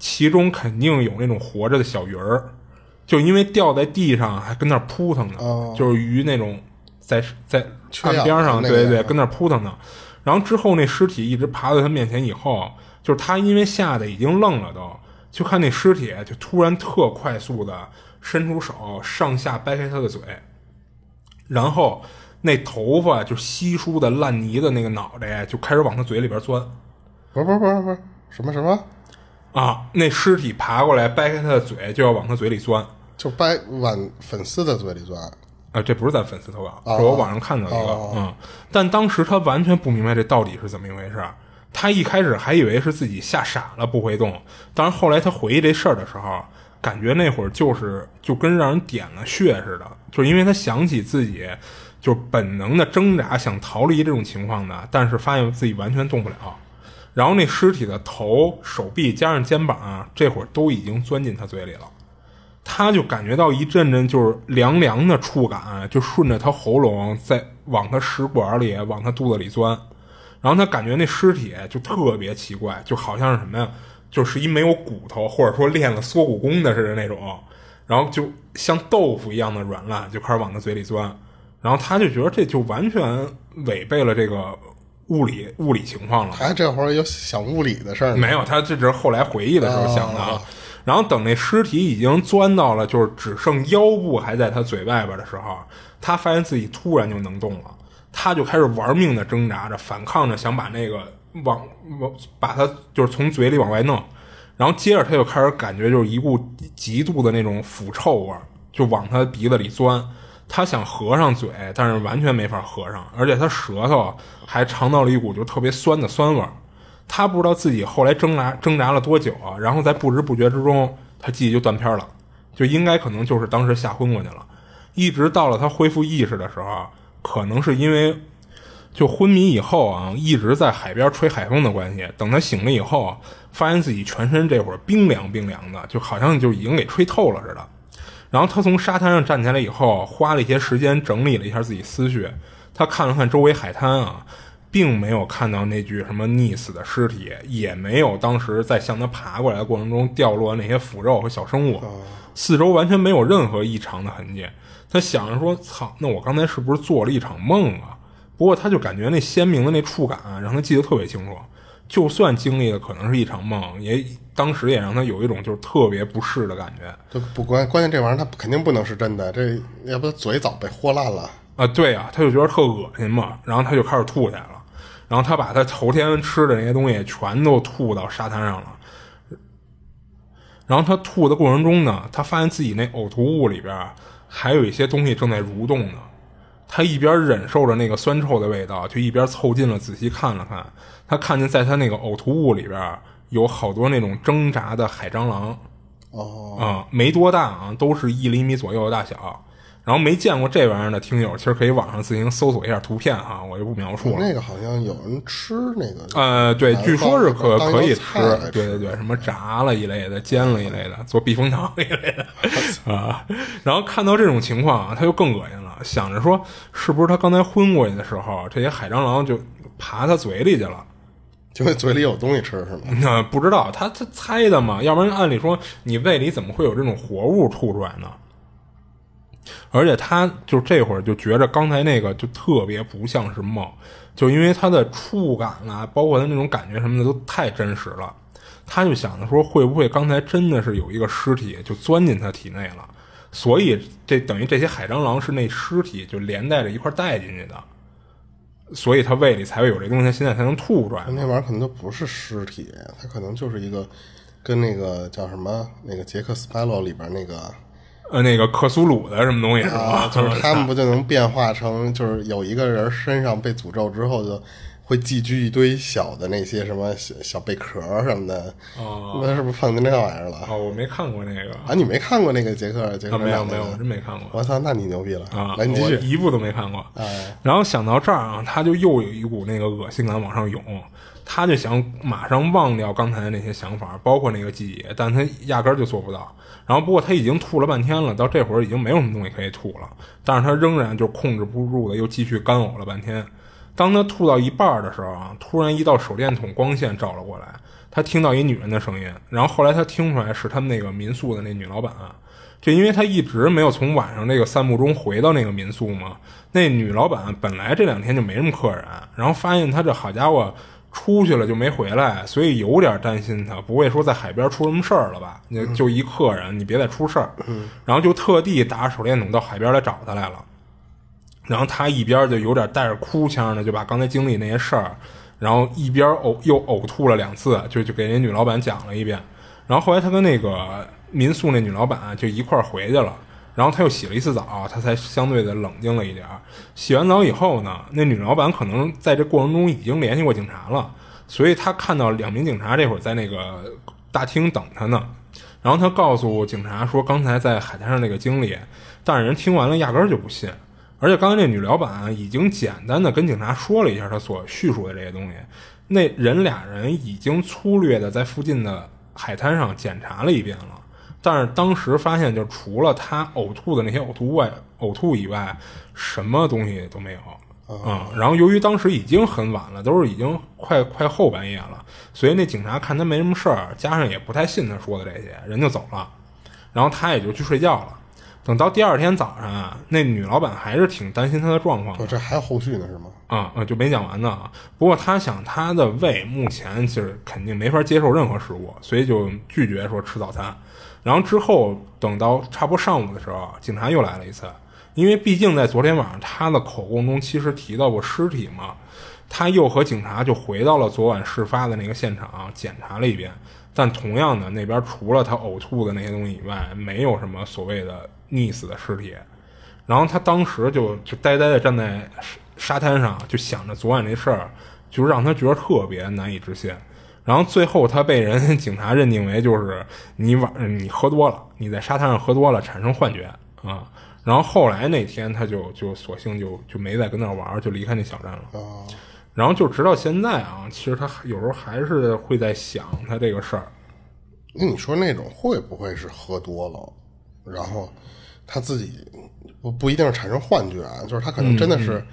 其中肯定有那种活着的小鱼儿，就因为掉在地上还跟那扑腾呢，哦就是鱼那种在在缺氧岸边上，对对对，跟那扑腾呢。然后之后那尸体一直爬到他面前以后，就是他因为吓得已经愣了都，就看那尸体就突然特快速的伸出手上下掰开他的嘴，然后那头发就稀疏的烂泥的那个脑袋就开始往他嘴里边钻不是不是不是不是什么什么，啊！那尸体爬过来掰开他的嘴就要往他嘴里钻就掰往粉丝的嘴里钻，啊！这不是咱粉丝投稿，哦是我网上看到一个，哦嗯，但当时他完全不明白这到底是怎么一回事儿。他一开始还以为是自己吓傻了不会动，但是后来他回忆这事儿的时候，感觉那会儿就是就跟让人点了穴似的，就是因为他想起自己就是本能的挣扎想逃离这种情况的，但是发现自己完全动不了。然后那尸体的头、手臂加上肩膀啊，这会儿都已经钻进他嘴里了。他就感觉到一阵阵就是凉凉的触感，就顺着他喉咙在往他食管里、往他肚子里钻。然后他感觉那尸体就特别奇怪，就好像是什么呀，就是一没有骨头或者说练了缩骨功的似的那种，然后就像豆腐一样的软烂，就开始往他嘴里钻。然后他就觉得这就完全违背了这个物理物理情况了。他这会儿有想物理的事儿，没有，他这只是后来回忆的时候想的啊。然后等那尸体已经钻到了，就是只剩腰部还在他嘴外边的时候，他发现自己突然就能动了，他就开始玩命的挣扎着，反抗着，想把那个往往把他就是从嘴里往外弄。然后接着他就开始感觉就是一股极度的那种腐臭味，就往他鼻子里钻。他想合上嘴，但是完全没法合上，而且他舌头还尝到了一股就特别酸的酸味儿。他不知道自己后来挣扎挣扎了多久啊，然后在不知不觉之中，他记忆就断片了，就应该可能就是当时吓昏过去了。一直到了他恢复意识的时候，可能是因为就昏迷以后啊，一直在海边吹海风的关系。等他醒了以后，发现自己全身这会儿冰凉冰凉的，就好像就已经给吹透了似的。然后他从沙滩上站起来以后，花了一些时间整理了一下自己思绪。他看了看周围海滩啊，并没有看到那具什么溺死的尸体，也没有当时在向他爬过来的过程中掉落那些腐肉和小生物，四周完全没有任何异常的痕迹。他想着说：“操，那我刚才是不是做了一场梦啊？”不过他就感觉那鲜明的那触感啊，让他记得特别清楚。就算经历的可能是一场梦，也当时也让他有一种就是特别不适的感觉。就不关关键这玩意儿，他肯定不能是真的，这要不嘴早被豁烂了。啊，对呀，他就觉得特恶心嘛，然后他就开始吐起来了，然后他把他头天吃的那些东西全都吐到沙滩上了，然后他吐的过程中呢，他发现自己那呕吐物里边还有一些东西正在蠕动呢，他一边忍受着那个酸臭的味道，就一边凑近了仔细看了看，他看见在他那个呕吐物里边有好多那种挣扎的海蟑螂，哦，啊，没多大啊，都是一厘米左右的大小。然后没见过这玩意儿的听友，其实可以网上自行搜索一下图片哈，我就不描述了。那个好像有人吃那个，呃，对，据说是可可以吃，对对对，什么炸了一类的，煎了一类的，做避风塘一类的啊。然后看到这种情况啊，他就更恶心了，想着说，是不是他刚才昏过去的时候，这些海蟑螂就爬他嘴里去了？就嘴里有东西吃是吗？那 不知道，他他猜的嘛，要不然按理说你胃里怎么会有这种活物吐出来呢？而且他就这会儿就觉着刚才那个就特别不像是梦，就因为他的触感啊，包括他那种感觉什么的都太真实了。他就想着说，会不会刚才真的是有一个尸体就钻进他体内了？所以这等于这些海蟑螂是那尸体就连带着一块带进去的，所以他胃里才会有这东西，现在才能吐出来。那玩意儿可能都不是尸体，它可能就是一个跟那个叫什么那个杰克斯派罗里边那个。呃，那个克苏鲁的什么东西啊？就是他们不就能变化成，就是有一个人身上被诅咒之后，就会寄居一堆小的那些什么小小贝壳什么的。哦，那是不是碰见那玩意儿了？哦，我没看过那个啊，你没看过那个杰克杰克？没有没有，真没看过。我操，那你牛逼了啊！来，你继续，一部都没看过。哎，然后想到这儿啊，他就又有一股那个恶心感往上涌。他就想马上忘掉刚才的那些想法，包括那个记忆，但他压根儿就做不到。然后，不过他已经吐了半天了，到这会儿已经没有什么东西可以吐了，但是他仍然就控制不住的又继续干呕了半天。当他吐到一半的时候啊，突然一道手电筒光线照了过来，他听到一女人的声音，然后后来他听出来是他们那个民宿的那女老板。就因为他一直没有从晚上那个散步中回到那个民宿嘛，那女老板本来这两天就没什么客人，然后发现他这好家伙。出去了就没回来，所以有点担心他不会说在海边出什么事儿了吧？就就一客人，你别再出事儿。然后就特地打手电筒到海边来找他来了。然后他一边就有点带着哭腔的，就把刚才经历那些事儿，然后一边呕又呕吐了两次，就就给人女老板讲了一遍。然后后来他跟那个民宿那女老板就一块儿回去了。然后他又洗了一次澡，他才相对的冷静了一点洗完澡以后呢，那女老板可能在这过程中已经联系过警察了，所以他看到两名警察这会儿在那个大厅等他呢。然后他告诉警察说刚才在海滩上那个经历，但是人听完了压根儿就不信。而且刚才那女老板已经简单的跟警察说了一下他所叙述的这些东西，那人俩人已经粗略的在附近的海滩上检查了一遍了。但是当时发现，就除了他呕吐的那些呕吐外，呕吐以外，什么东西都没有啊。然后由于当时已经很晚了，都是已经快快后半夜了，所以那警察看他没什么事儿，加上也不太信他说的这些，人就走了。然后他也就去睡觉了。等到第二天早上啊，那女老板还是挺担心他的状况。这还有后续呢，是吗？啊啊，就没讲完呢。不过他想，他的胃目前就是肯定没法接受任何食物，所以就拒绝说吃早餐。然后之后，等到差不多上午的时候，警察又来了一次，因为毕竟在昨天晚上他的口供中其实提到过尸体嘛，他又和警察就回到了昨晚事发的那个现场检查了一遍，但同样的那边除了他呕吐的那些东西以外，没有什么所谓的溺死的尸体。然后他当时就就呆呆的站在沙滩上，就想着昨晚这事儿，就让他觉得特别难以置信。然后最后他被人 警察认定为就是你晚你喝多了，你在沙滩上喝多了产生幻觉啊，然后后来那天他就就索性就就没再跟那儿玩儿，就离开那小镇了。啊，然后就直到现在啊，其实他有时候还是会在想他这个事儿。那你说那种会不会是喝多了，然后他自己不不一定是产生幻觉啊，就是他可能真的是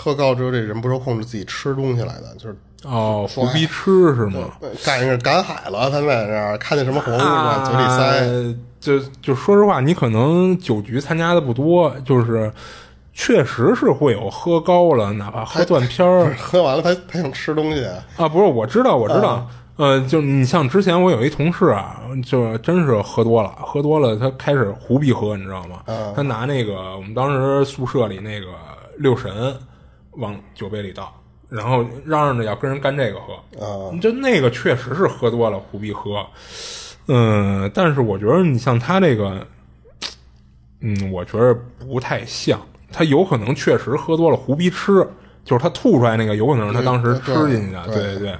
喝高之后这人不受控制，自己吃东西来的，就是哦，胡逼吃是吗？赶上赶海了，他在那儿看见什么活物往嘴里塞，啊就就说实话，你可能酒局参加的不多，就是确实是会有喝高了，哪怕喝断片儿 喝完了他他想吃东西，啊。不是，我知道，我知道。呃，就你像之前我有一同事啊，就真是喝多了，喝多了，他开始胡逼喝，你知道吗？他拿那个我们当时宿舍里那个六神往酒杯里倒，然后嚷嚷着要跟人干这个喝。啊就那个确实是喝多了胡逼喝，嗯，但是我觉得你像他这个，嗯，我觉得不太像，他有可能确实喝多了胡逼吃，就是他吐出来那个，有可能是他当时吃进去的，对对对对对。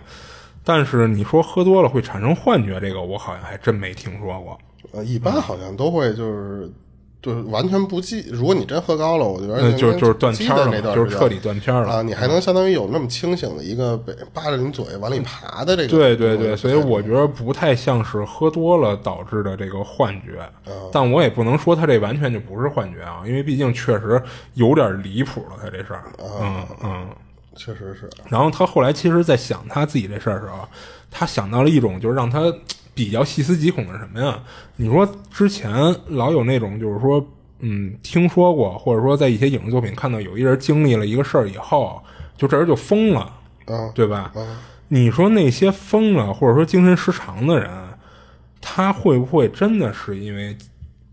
但是你说喝多了会产生幻觉，这个我好像还真没听说过。呃，一般好像都会就是就是完全不记。如果你真喝高了，我觉得那，就就是断片儿了就是彻底断片儿了啊！你还能相当于有那么清醒的一个被扒着你嘴往里爬的这个，对对对，所以我觉得不太像是喝多了导致的这个幻觉，但我也不能说他这完全就不是幻觉啊，因为毕竟确实有点离谱了，他这事儿，嗯嗯。确实是然后他后来其实，在想他自己这事儿的时候，他想到了一种就是让他比较细思极恐的什么呀？你说之前老有那种就是说，嗯，听说过或者说在一些影视作品看到有一人经历了一个事儿以后，就这人就疯了，啊对吧？你说那些疯了或者说精神失常的人，他会不会真的是因为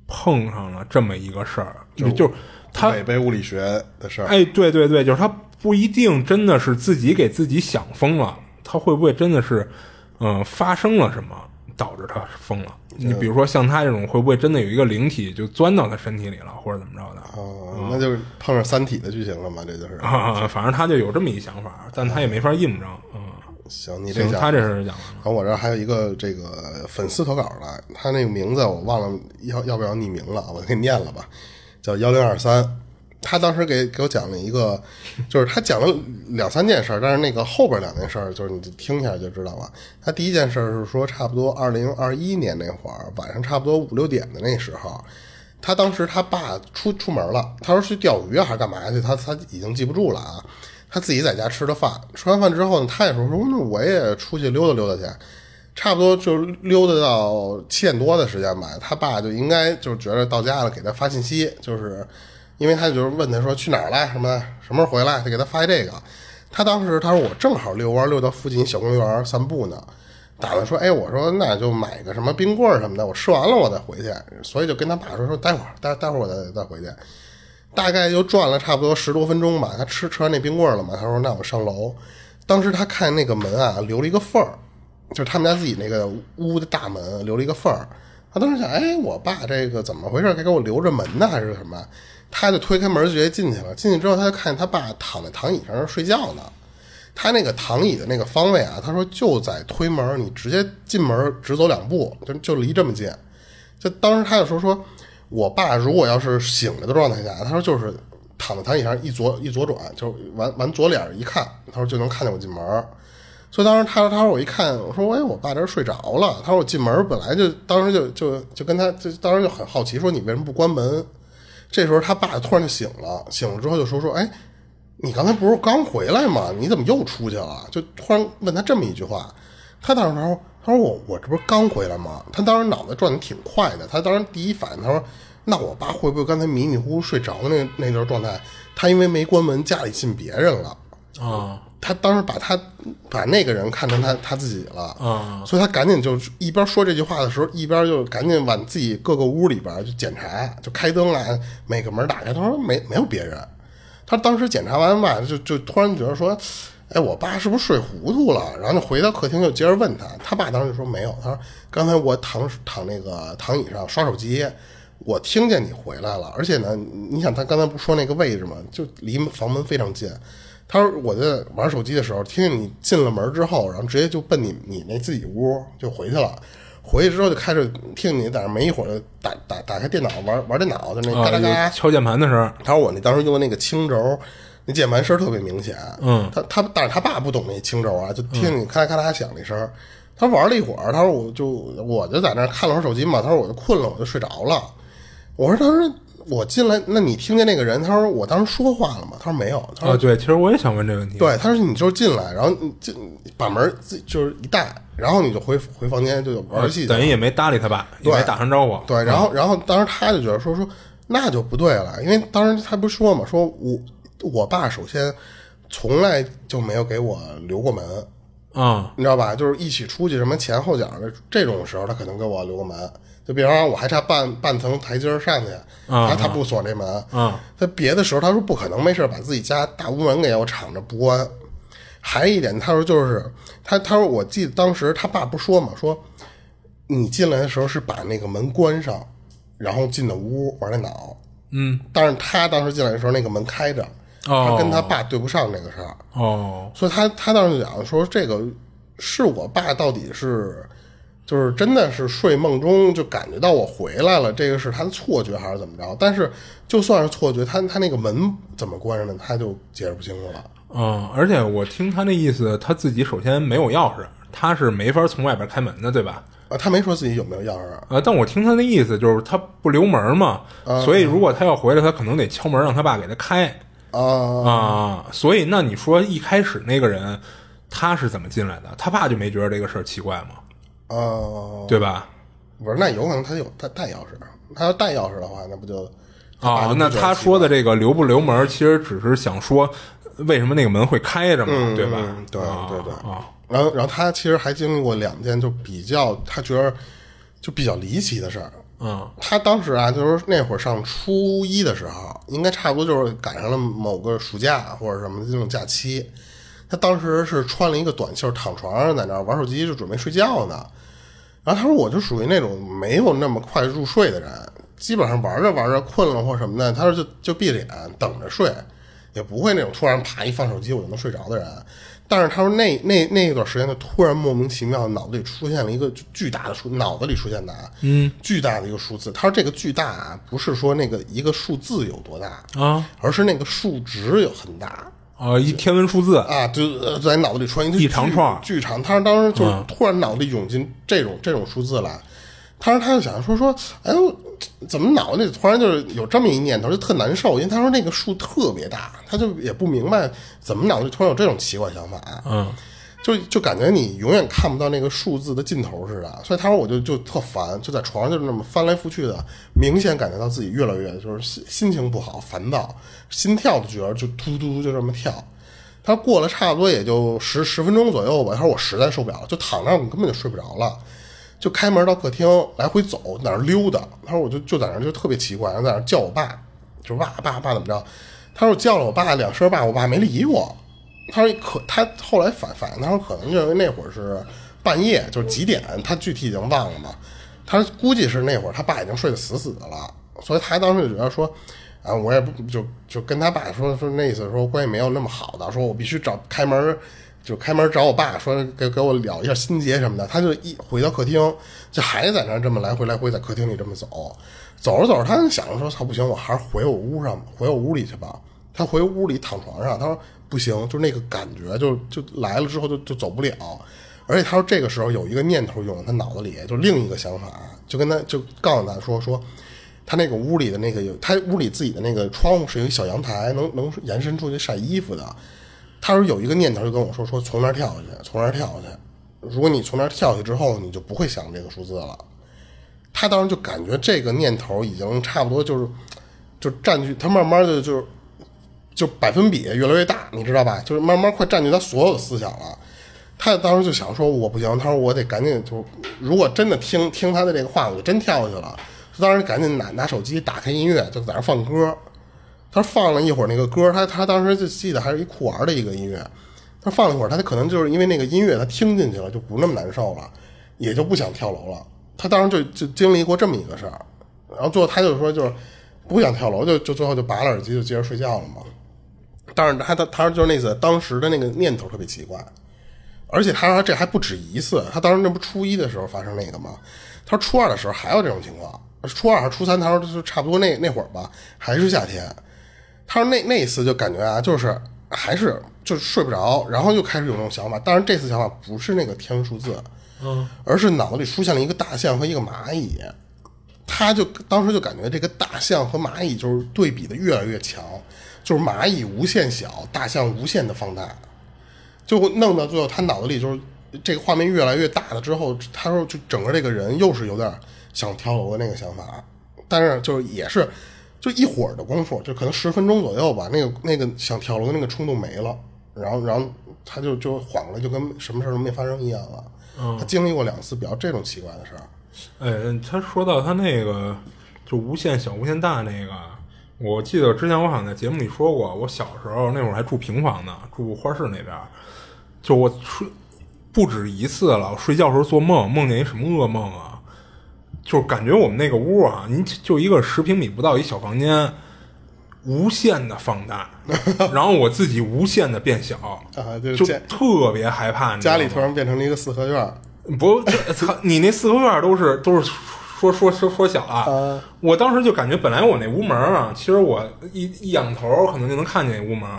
碰上了这么一个事儿？就就他违背物理学的事儿。哎，对对对，就是他不一定真的是自己给自己想疯了，他会不会真的是，嗯、发生了什么导致他疯了？你比如说像他这种，会不会真的有一个灵体就钻到他身体里了，或者怎么着的？哦，那就是碰上《三体》的剧情了嘛？这就是。啊，反正他就有这么一想法，但他也没法印证。嗯，行，你这他这是讲完了。然后我这儿还有一个这个粉丝投稿的，他那个名字我忘了要要不要匿名了，我给你念了吧，叫幺零二三。他当时给给我讲了一个，就是他讲了两三件事儿，但是那个后边两件事儿，就是你听一下就知道了。他第一件事儿是说，差不多二零二一年那会儿晚上差不多五六点的那时候，他当时他爸出出门了，他说去钓鱼还是干嘛去，他他已经记不住了啊。他自己在家吃的饭，吃完饭之后呢，他也说说那我也出去溜达溜达去，差不多就溜达到七点多的时间吧。他爸就应该就觉得到家了，给他发信息，就是因为他就是问他说去哪儿了，什么什么时候回来，他给他发这个。他当时他说我正好遛弯溜到附近小公园散步呢，打算说哎我说那就买个什么冰棍什么的，我吃完了我再回去，所以就跟他爸说说待会儿待待会儿我再再回去。大概就转了差不多十多分钟吧。他吃吃完那冰棍了嘛，他说：“那我上楼。”当时他看那个门啊，留了一个缝儿，就是他们家自己那个屋的大门留了一个缝儿。他当时想：“哎，我爸这个怎么回事？该给我留着门呢，还是什么？”他就推开门直接进去了。进去之后，他就看见他爸躺在躺椅上睡觉呢。他那个躺椅的那个方位啊，他说就在推门，你直接进门直走两步，就就离这么近。就当时他就说说，我爸如果要是醒着的状态下，他说就是躺在躺椅上一左一左转，就往往左脸一看，他说就能看见我进门。所以当时他说他说我一看，我说哎我爸这儿睡着了。他说我进门本来就当时就就就跟他就当时就很好奇，说你为什么不关门？这时候他爸突然就醒了，醒了之后就说说哎。你刚才不是刚回来吗？你怎么又出去了？就突然问他这么一句话，他当时他说他说我我这不是刚回来吗？他当时脑子转的挺快的，他当时第一反应他说那我爸会不会刚才迷迷糊糊睡着的那那段状态？他因为没关门，家里进别人了啊他当时把他把那个人看成他他自己了啊所以他赶紧就一边说这句话的时候，一边就赶紧往自己各个屋里边就检查，就开灯啊，每个门打开。他说没没有别人。他当时检查完吧，就就突然觉得说，哎，我爸是不是睡糊涂了？然后就回到客厅，就接着问他。他爸当时就说没有，他说刚才我躺躺那个躺椅上刷手机，我听见你回来了，而且呢，你想他刚才不说那个位置吗？就离房门非常近。他说我在玩手机的时候，听见你进了门之后，然后直接就奔你你那自己屋就回去了。回去之后就开始听你在那没一会儿就打打打开电脑玩玩电脑，就那嘎啦嘎啦。啊敲键盘的时候，他说我那当时用的那个轻轴，那键盘声特别明显。嗯，他他但是他爸不懂那轻轴啊，就听你咔啦咔啦响那声。他玩了一会儿，他说我就我就在那儿看了会儿手机嘛，他说我就困了，我就睡着了。我说当时我进来，那你听见那个人？他说我当时说话了吗？他说没有。他说啊，对，其实我也想问这个问题。对，他说你就是进来，然后你进把门自就是一带，然后你就回回房间就玩游戏。等于也没搭理他爸，也没打声招呼。对，然后然后当时他就觉得说说那就不对了，因为当时他不是说嘛，说我我爸首先从来就没有给我留过门，啊，你知道吧？就是一起出去什么前后脚的这种时候，他可能给我留个门。就比方说我还差半半层台阶上去，啊他他不锁这门。啊他别的时候他说不可能没事把自己家大屋门给我敞着不关。还一点，他说就是他他说我记得当时他爸不说嘛，说你进来的时候是把那个门关上，然后进的屋玩电脑。嗯，但是他当时进来的时候那个门开着，哦他跟他爸对不上这个事儿。哦，所以他他当时就讲说，这个是我爸到底是就是真的是睡梦中就感觉到我回来了，这个是他的错觉还是怎么着？但是就算是错觉，他他那个门怎么关上的，他就解释不清楚了。嗯，而且我听他那意思，他自己首先没有钥匙，他是没法从外边开门的，对吧？啊，他没说自己有没有钥匙。啊，但我听他那意思就是他不留门嘛，所以如果他要回来，他可能得敲门让他爸给他开啊、啊。所以那你说一开始那个人他是怎么进来的？他爸就没觉得这个事儿奇怪吗？呃，对吧？不是，那有可能他有带带钥匙，他要带钥匙的话，那不就爸就，不啊那他说的这个留不留门，其实只是想说为什么那个门会开着嘛，嗯对吧？嗯对啊对对啊，然后，然后他其实还经历过两件就比较他觉得就比较离奇的事儿。嗯他当时啊，就是那会儿上初一的时候，应该差不多就是赶上了某个暑假或者什么的这种假期。他当时是穿了一个短袖，躺床上在那儿玩手机，就准备睡觉呢。然后他说，我就属于那种没有那么快入睡的人，基本上玩着玩着困了或什么的，他说就就闭着眼等着睡，也不会那种突然啪一放手机我就能睡着的人。但是他说那那那一段时间，他突然莫名其妙脑子里出现了一个巨大的数，脑子里出现的啊，嗯，巨大的一个数字。他说这个巨大啊，不是说那个一个数字有多大啊，而是那个数值有很大。啊，一天文数字啊，就呃在脑子里穿一长串巨巨长。他说当时就是突然脑子里涌进这种这种数字来，他说他就想说说，哎呦，怎么脑子里突然就是有这么一念头，就特难受，因为他说那个数特别大，他就也不明白怎么脑子里突然有这种奇怪想法。嗯，就就感觉你永远看不到那个数字的尽头似的，所以他说我就就特烦，就在床上就那么翻来覆去的，明显感觉到自己越来越就是心心情不好，烦躁，心跳的觉得就突突突就这么跳。他说过了差不多也就十十分钟左右吧，他说我实在受不了，就躺那儿我根本就睡不着了，就开门到客厅来回走，在那儿溜达。他说我就就在那儿就特别奇怪，然后在那儿叫我爸，就爸爸爸怎么着？他说叫了我爸两声爸，我爸没理我。他说可他后来反反应，他说可能就因为那会儿是半夜，就是几点，他具体已经忘了嘛。他估计是那会儿他爸已经睡得死死的了，所以他当时就觉得说，啊，我也不就就跟他爸说说那意思说关系没有那么好的，说我必须找开门，就开门找我爸说给给我了一下心结什么的。他就一回到客厅，就还在那儿这么来回来回在客厅里这么走，走着走着，他就想着说操不行，我还是回我屋上回我屋里去吧。他回屋里躺床上，他说不行，就那个感觉就就来了之后就就走不了。而且他说这个时候有一个念头涌他脑子里，就另一个想法，就跟他就告诉他说说，他那个屋里的那个有他屋里自己的那个窗户是有一小阳台，能能延伸出去晒衣服的。他说有一个念头就跟我说说从那儿跳下去，从那儿跳下去。如果你从那儿跳下去之后，你就不会想这个数字了。他当时就感觉这个念头已经差不多就是就占据他慢慢的就是就百分比越来越大，你知道吧？就是慢慢快占据他所有的思想了。他当时就想说我不行，他说我得赶紧就如果真的听听他的这个话，我就真跳下去了。他当时赶紧拿拿手机打开音乐，就在那放歌。他放了一会儿那个歌，他他当时就记得还是一酷玩的一个音乐。他放了一会儿，他可能就是因为那个音乐他听进去了，就不那么难受了，也就不想跳楼了。他当时就就经历过这么一个事儿，然后最后他就说就是不想跳楼，就就最后就拔了耳机就接着睡觉了嘛。但是他他他就是那次当时的那个念头特别奇怪，而且他说这还不止一次，他当时那不初一的时候发生那个吗？他说初二的时候还有这种情况，初二还是初三，他说就差不多那那会儿吧，还是夏天。他说那那一次就感觉啊，就是还是就是睡不着，然后就开始有那种想法。当然这次想法不是那个天文数字，嗯，而是脑子里出现了一个大象和一个蚂蚁。他就当时就感觉这个大象和蚂蚁就是对比的越来越强，就是蚂蚁无限小，大象无限的放大，就弄到最后他脑子里就是这个画面越来越大了之后，他说就整个这个人又是有点想跳楼的那个想法，但是就是也是就一会儿的功夫，就可能十分钟左右吧，那个那个想跳楼的那个冲动没了，然后然后他就就缓过来，就跟什么事儿都没发生一样了。他经历过两次比较这种奇怪的事儿。哎，他说到他那个就无限小、无限大那个，我记得之前我好像在节目里说过，我小时候那会儿还住平房呢，住花市那边，就我睡不止一次了，我睡觉时候做梦，梦见一什么噩梦啊？就是感觉我们那个屋啊，您就一个十平米不到一小房间，无限的放大，然后我自己无限的变小啊，就就特别害怕，家里突然变成了一个四合院。不，操！你那四合院都是都是说说说说小啊！我当时就感觉，本来我那屋门啊，其实我一一仰头可能就能看见屋门，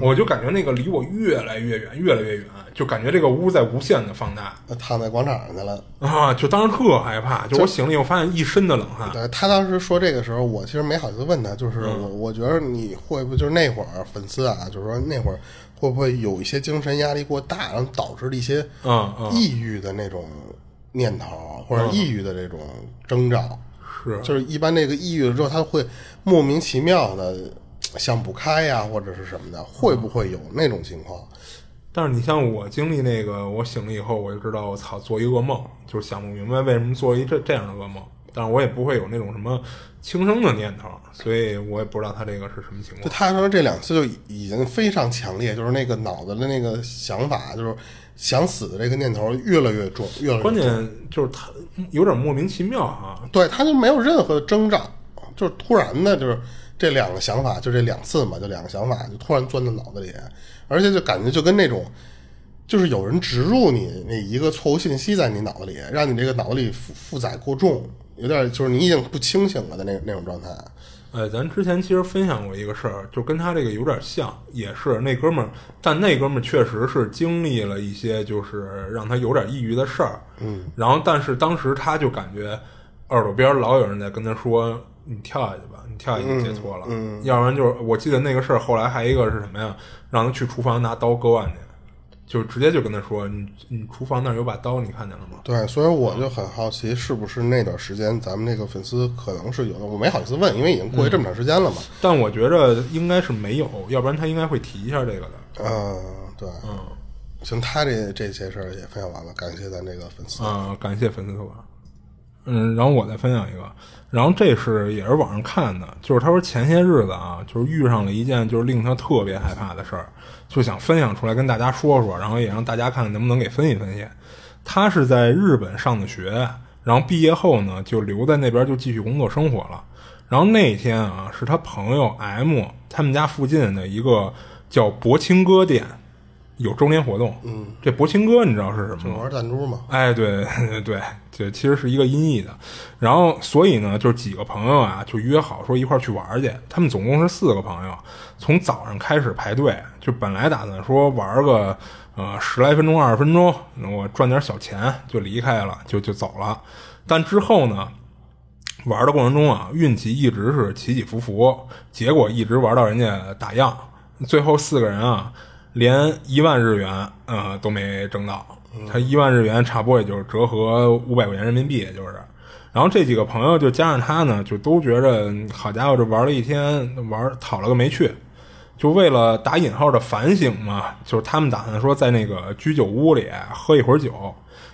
我就感觉那个离我越来越远，越来越远，就感觉这个屋在无限的放大。躺在广场上去了啊！就当时特害怕，就我醒了以后发现一身的冷汗。对他当时说这个时候，我其实没好意思问他，就是我我觉得你会不会就是那会儿粉丝啊，就是说那会儿。会不会有一些精神压力过大，然后导致了一些抑郁的那种念头，或者抑郁的这种征兆？是，就是一般那个抑郁了之后，他会莫名其妙的想不开呀，或者是什么的，会不会有那种情况？但是你像我经历那个，我醒了以后，我就知道，我操，做一噩梦，就是想不明白为什么做一这这样的噩梦。但是我也不会有那种什么轻生的念头，所以我也不知道他这个是什么情况。就他说这两次就已经非常强烈，就是那个脑子的那个想法，就是想死的这个念头越来越重，越来越关键就是他有点莫名其妙啊。对，他就没有任何的征兆，就是突然的，就是这两个想法，就这两次嘛，就两个想法就突然钻到脑子里，而且就感觉就跟那种。就是有人植入你那一个错误信息在你脑子里，让你这个脑子里负负载过重，有点就是你已经不清醒了的那那种状态。呃，咱之前其实分享过一个事儿，就跟他这个有点像，也是那哥们儿，但那哥们儿确实是经历了一些就是让他有点抑郁的事儿。嗯，然后但是当时他就感觉耳朵边老有人在跟他说：“你跳下去吧，你跳下去接错了。”嗯，要不然就是我记得那个事儿，后来还一个是什么呀？让他去厨房拿刀割腕去。就直接就跟他说：“你你厨房那儿有把刀，你看见了吗？”对，所以我就很好奇，是不是那段时间咱们那个粉丝可能是有的，我没好意思问，因为已经过去这么长时间了嘛。但我觉着应该是没有，要不然他应该会提一下这个的。嗯，对，嗯，行，他这这些事儿也分享完了，感谢咱这个粉丝啊，感谢粉丝投稿。嗯，然后我再分享一个，然后这是也是网上看的，就是他说前些日子啊，就是遇上了一件就是令他特别害怕的事儿。就想分享出来跟大家说说，然后也让大家看看能不能给分析分析。他是在日本上的学，然后毕业后呢就留在那边就继续工作生活了。然后那天啊是他朋友 M 他们家附近的一个叫博清哥店有周年活动。嗯，这博清哥你知道是什么吗？玩弹珠吗？哎，对对对，这其实是一个音译的。然后所以呢，就是几个朋友啊就约好说一块去玩去。他们总共是四个朋友。从早上开始排队，就本来打算说玩个呃十来分钟、二十分钟，我赚点小钱就离开了，就就走了。但之后呢，玩的过程中啊，运气一直是起起伏伏，结果一直玩到人家打烊，最后四个人啊，连一万日元呃都没挣到。他一万日元差不多也就是折合五百块钱人民币，也就是。然后这几个朋友就加上他呢，就都觉着好家伙，这玩了一天，玩讨了个没趣。就为了打引号的反省嘛，就是他们打算说在那个居酒屋里喝一会儿酒，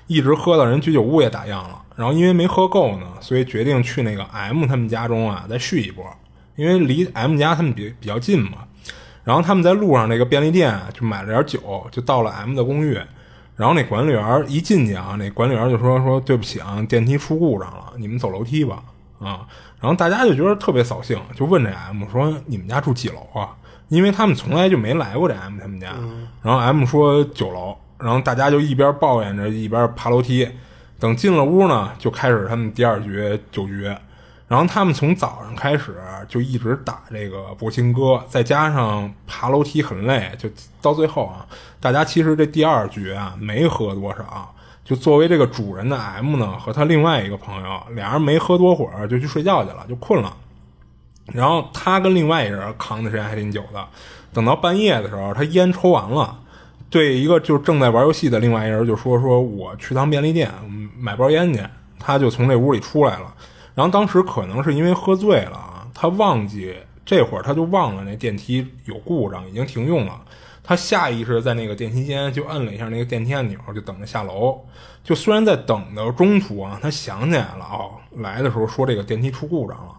一直喝到人居酒屋也打烊了。然后因为没喝够呢，所以决定去那个 M 他们家中啊再续一波，因为离 M 家他们比比较近嘛。然后他们在路上那个便利店就买了点酒，就到了 M 的公寓。然后那管理员一进去啊，那管理员就说说对不起啊，电梯出故障了，你们走楼梯吧啊。然后大家就觉得特别扫兴，就问这 M 说你们家住几楼啊？因为他们从来就没来过这 M 他们家，然后 M 说九楼，然后大家就一边抱怨着一边爬楼梯。等进了屋呢，就开始他们第二局酒局。然后他们从早上开始就一直打这个博兴哥，再加上爬楼梯很累，就到最后啊，大家其实这第二局啊没喝多少。就作为这个主人的 M 呢，和他另外一个朋友，俩人没喝多会儿就去睡觉去了，就困了。然后他跟另外一人扛的时间还挺久的，等到半夜的时候，他烟抽完了，对一个就正在玩游戏的另外一人就说：“说我去趟便利店买包烟去。”他就从这屋里出来了。然后当时可能是因为喝醉了啊，他忘记这会儿他就忘了那电梯有故障，已经停用了。他下意识在那个电梯间就摁了一下那个电梯按钮，就等着下楼。就虽然在等的中途啊，他想起来了哦，来的时候说这个电梯出故障了，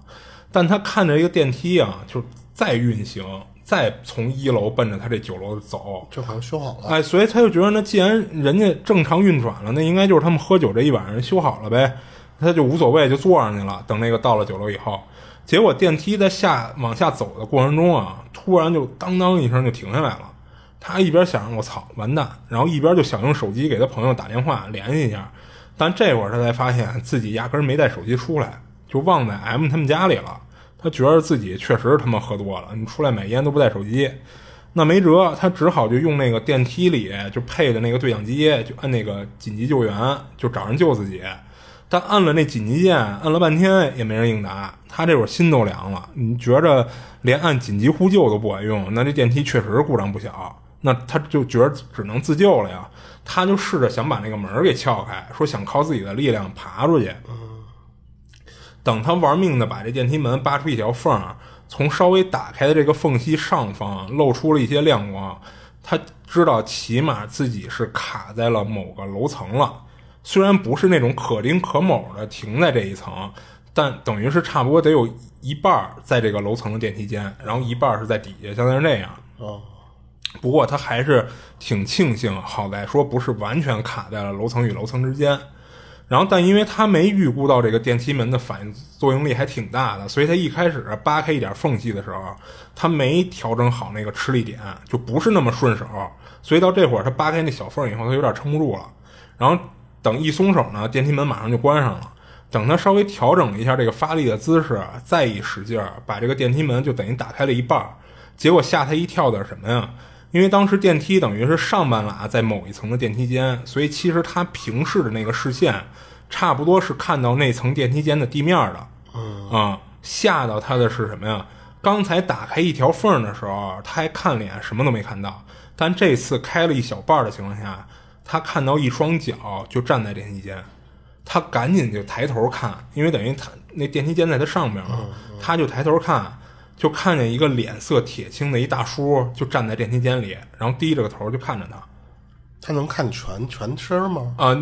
但他看着一个电梯啊，就再运行，再从一楼奔着他这九楼走，就好像修好了。哎，所以他就觉得那既然人家正常运转了，那应该就是他们喝酒这一晚上修好了呗，他就无所谓，就坐上去了。等那个到了九楼以后，结果电梯在下往下走的过程中啊，突然就当当一声就停下来了。他一边想我操完蛋，然后一边就想用手机给他朋友打电话联系一下，但这会儿他才发现自己压根没带手机出来，就忘在 M 他们家里了。他觉得自己确实他妈喝多了，你出来买烟都不带手机，那没辙，他只好就用那个电梯里就配的那个对讲机，就按那个紧急救援，就找人救自己。但按了那紧急键，按了半天也没人应答，他这会儿心都凉了。你觉着连按紧急呼救都不管用，那这电梯确实故障不小。那他就觉得只能自救了呀，他就试着想把那个门给撬开，说想靠自己的力量爬出去。等他玩命的把这电梯门扒出一条缝，从稍微打开的这个缝隙上方露出了一些亮光，他知道起码自己是卡在了某个楼层了。虽然不是那种可丁可卯的停在这一层，但等于是差不多得有一半在这个楼层的电梯间，然后一半是在底下，相当于那样。哦。不过他还是挺庆幸，好在说不是完全卡在了楼层与楼层之间。然后，但因为他没预估到这个电梯门的反应作用力还挺大的，所以他一开始扒开一点缝隙的时候，他没调整好那个吃力点，就不是那么顺手。所以到这会儿，他扒开那小缝以后，他有点撑不住了。然后等一松手呢，电梯门马上就关上了。等他稍微调整了一下这个发力的姿势，再一使劲儿，把这个电梯门就等于打开了一半。结果吓他一跳的是什么呀？因为当时电梯等于是上半拉在某一层的电梯间，所以其实他平视的那个视线，差不多是看到那层电梯间的地面的。嗯啊，吓到他的是什么呀？刚才打开一条缝的时候，他还看脸，什么都没看到。但这次开了一小半的情况下，他看到一双脚就站在电梯间，他赶紧就抬头看，因为等于他那电梯间在他上面嘛，他就抬头看。就看见一个脸色铁青的一大叔，就站在电梯间里，然后低着个头就看着他。他能看全全身吗？啊，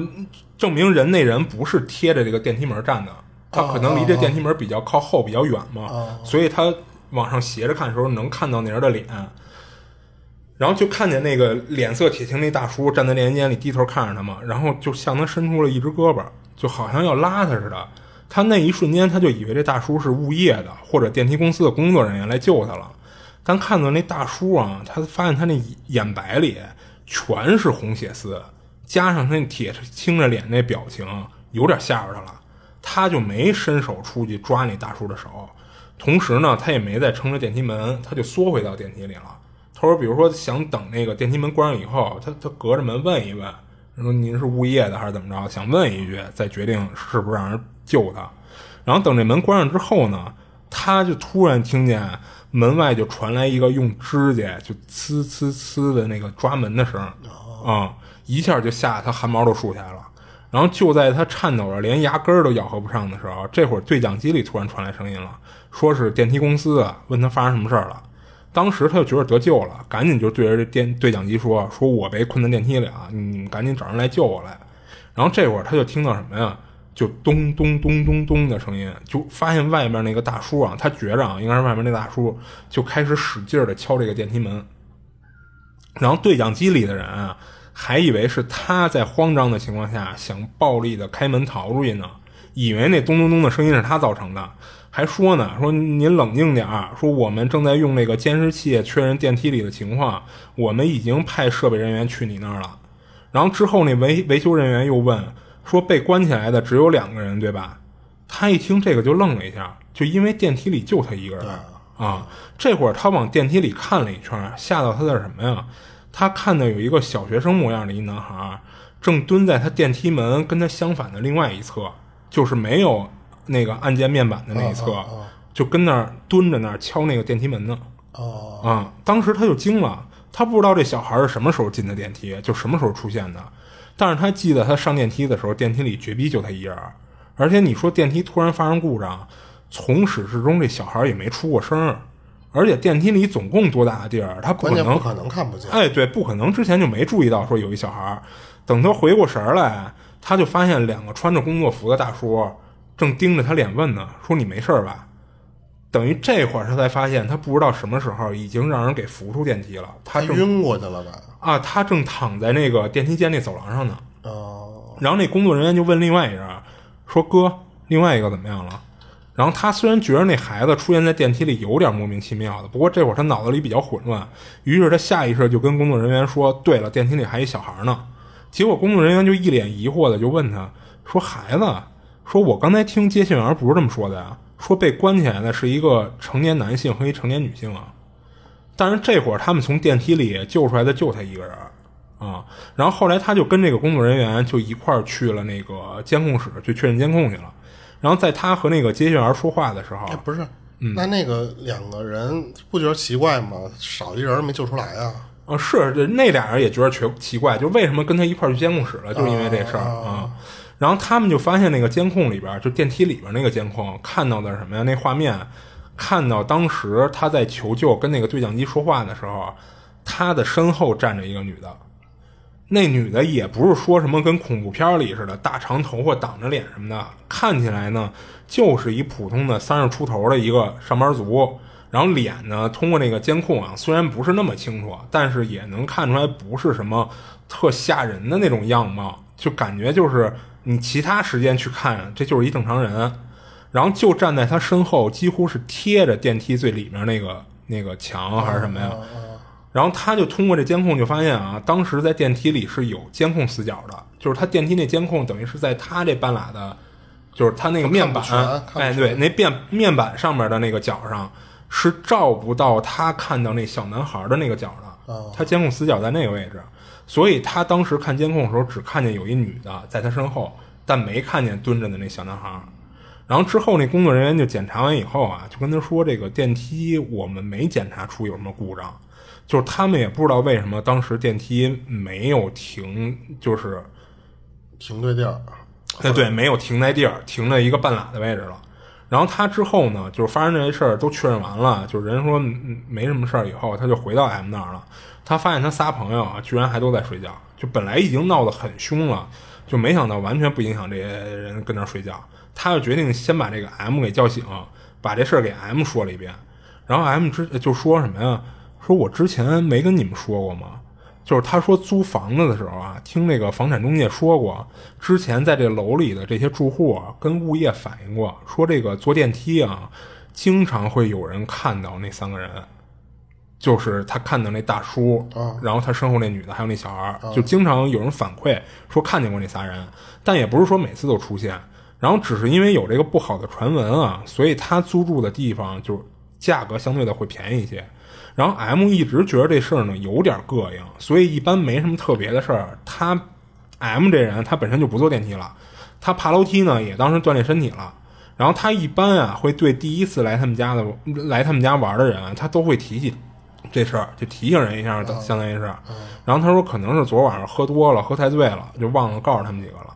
证明人那人不是贴着这个电梯门站的，他可能离这电梯门比较靠后、比较远嘛，所以他往上斜着看的时候能看到那人的脸。然后就看见那个脸色铁青那大叔站在电梯间里低头看着他嘛，然后就向他伸出了一只胳膊，就好像要拉他似的。他那一瞬间，他就以为这大叔是物业的或者电梯公司的工作人员来救他了。但看到那大叔啊，他发现他那眼白里全是红血丝，加上他那铁青着脸那表情，有点吓着他了。他就没伸手出去抓那大叔的手，同时呢，他也没再撑着电梯门，他就缩回到电梯里了。他说：“比如说想等那个电梯门关上以后，他他隔着门问一问，说您是物业的还是怎么着？想问一句，再决定是不是让人。”救他，然后等这门关上之后呢，他就突然听见门外就传来一个用指甲就呲呲呲的那个抓门的声啊，一下就吓得他汗毛都竖起来了。然后就在他颤抖着连牙根儿都咬合不上的时候，这会儿对讲机里突然传来声音了，说是电梯公司问他发生什么事儿了。当时他就觉得得救了，赶紧就对着这电对讲机说：“说我被困在电梯里啊，你们赶紧找人来救我来。”然后这会儿他就听到什么呀？就咚咚咚咚咚的声音，就发现外面那个大叔啊，他觉着啊，应该是外面那大叔就开始使劲的敲这个电梯门。然后对讲机里的人啊，还以为是他在慌张的情况下想暴力的开门逃出去呢，以为那咚咚咚的声音是他造成的，还说呢，说您冷静点儿，说我们正在用那个监视器确认电梯里的情况，我们已经派设备人员去你那儿了。然后之后那维维修人员又问说被关起来的只有两个人对吧？他一听这个就愣了一下，就因为电梯里就他一个人啊。这会儿他往电梯里看了一圈，吓到他的什么呀？他看到有一个小学生模样的一男孩，正蹲在他电梯门跟他相反的另外一侧，就是没有那个按键面板的那一侧，就跟那儿蹲着那儿敲那个电梯门呢。哦，啊，当时他就惊了，他不知道这小孩是什么时候进的电梯，就什么时候出现的。但是他记得他上电梯的时候，电梯里绝逼就他一人，而且你说电梯突然发生故障，从始至终这小孩也没出过声。而且电梯里总共多大的地儿，他不可能不可能看不见。哎，对，不可能，之前就没注意到说有一小孩儿。等他回过神来，他就发现两个穿着工作服的大叔正盯着他脸问呢，说你没事吧？等于这会儿他才发现，他不知道什么时候已经让人给扶出电梯了。他晕过去了吧？啊，他正躺在那个电梯间那走廊上呢。哦。然后那工作人员就问另外一人说：“哥，另外一个怎么样了？”然后他虽然觉得那孩子出现在电梯里有点莫名其妙的，不过这会儿他脑子里比较混乱，于是他下意识就跟工作人员说：“对了，电梯里还一小孩呢。”结果工作人员就一脸疑惑的就问他说：“孩子，说我刚才听接线员不是这么说的呀？说被关起来的是一个成年男性和一成年女性啊。”但是这会儿他们从电梯里救出来的就他一个人啊。然后后来他就跟这个工作人员就一块儿去了那个监控室去确认监控去了。然后在他和那个接线员说话的时候，不是，那那个两个人不觉得奇怪吗？少一人没救出来啊？啊，是，那俩人也觉得奇奇怪，就为什么跟他一块去监控室了？就是因为这事儿啊。然后他们就发现那个监控里边，就电梯里边那个监控看到的什么呀？那画面看到当时他在求救跟那个对讲机说话的时候，他的身后站着一个女的。那女的也不是说什么跟恐怖片里似的，大长头发挡着脸什么的，看起来呢就是一普通的三十出头的一个上班族。然后脸呢，通过那个监控啊，虽然不是那么清楚，但是也能看出来不是什么特吓人的那种样貌，就感觉就是你其他时间去看，这就是一正常人。然后就站在他身后，几乎是贴着电梯最里面那个那个墙还是什么呀？然后他就通过这监控就发现啊，当时在电梯里是有监控死角的，就是他电梯那监控等于是在他这半拉的，就是他那个面板，哎，对，那面面板上面的那个角上是照不到他看到那小男孩的那个角的，他监控死角在那个位置，所以他当时看监控的时候只看见有一女的在他身后，但没看见蹲着的那小男孩。然后之后那工作人员就检查完以后啊，就跟他说这个电梯我们没检查出有什么故障。就是他们也不知道为什么当时电梯没有停，就是停对地儿，哎，对，没有停在地儿，停在一个半拉的位置了。然后他之后呢，就是发生这些事儿都确认完了，就是人说没什么事儿以后，他就回到 M 那儿了。他发现他仨朋友啊，居然还都在睡觉，就本来已经闹得很凶了，就没想到完全不影响这些人跟那儿睡觉。他就决定先把这个 M 给叫醒，把这事儿给 M 说了一遍。然后 M 之就说什么呀？说我之前没跟你们说过吗？就是他说租房子的时候啊，听那个房产中介说过，之前在这楼里的这些住户啊跟物业反映过，说这个坐电梯啊，经常会有人看到那三个人，就是他看到那大叔，然后他身后那女的还有那小孩，就经常有人反馈说看见过那仨人，但也不是说每次都出现，然后只是因为有这个不好的传闻啊，所以他租住的地方就价格相对的会便宜一些。然后 M 一直觉得这事儿呢有点膈应，所以一般没什么特别的事儿。他 M 这人他本身就不坐电梯了，他爬楼梯呢也当时锻炼身体了。然后他一般啊会对第一次来他们家的来他们家玩的人，他都会提起这事儿，就提醒人一下，相当于是。然后他说可能是昨晚上喝多了，喝太醉了，就忘了告诉他们几个了。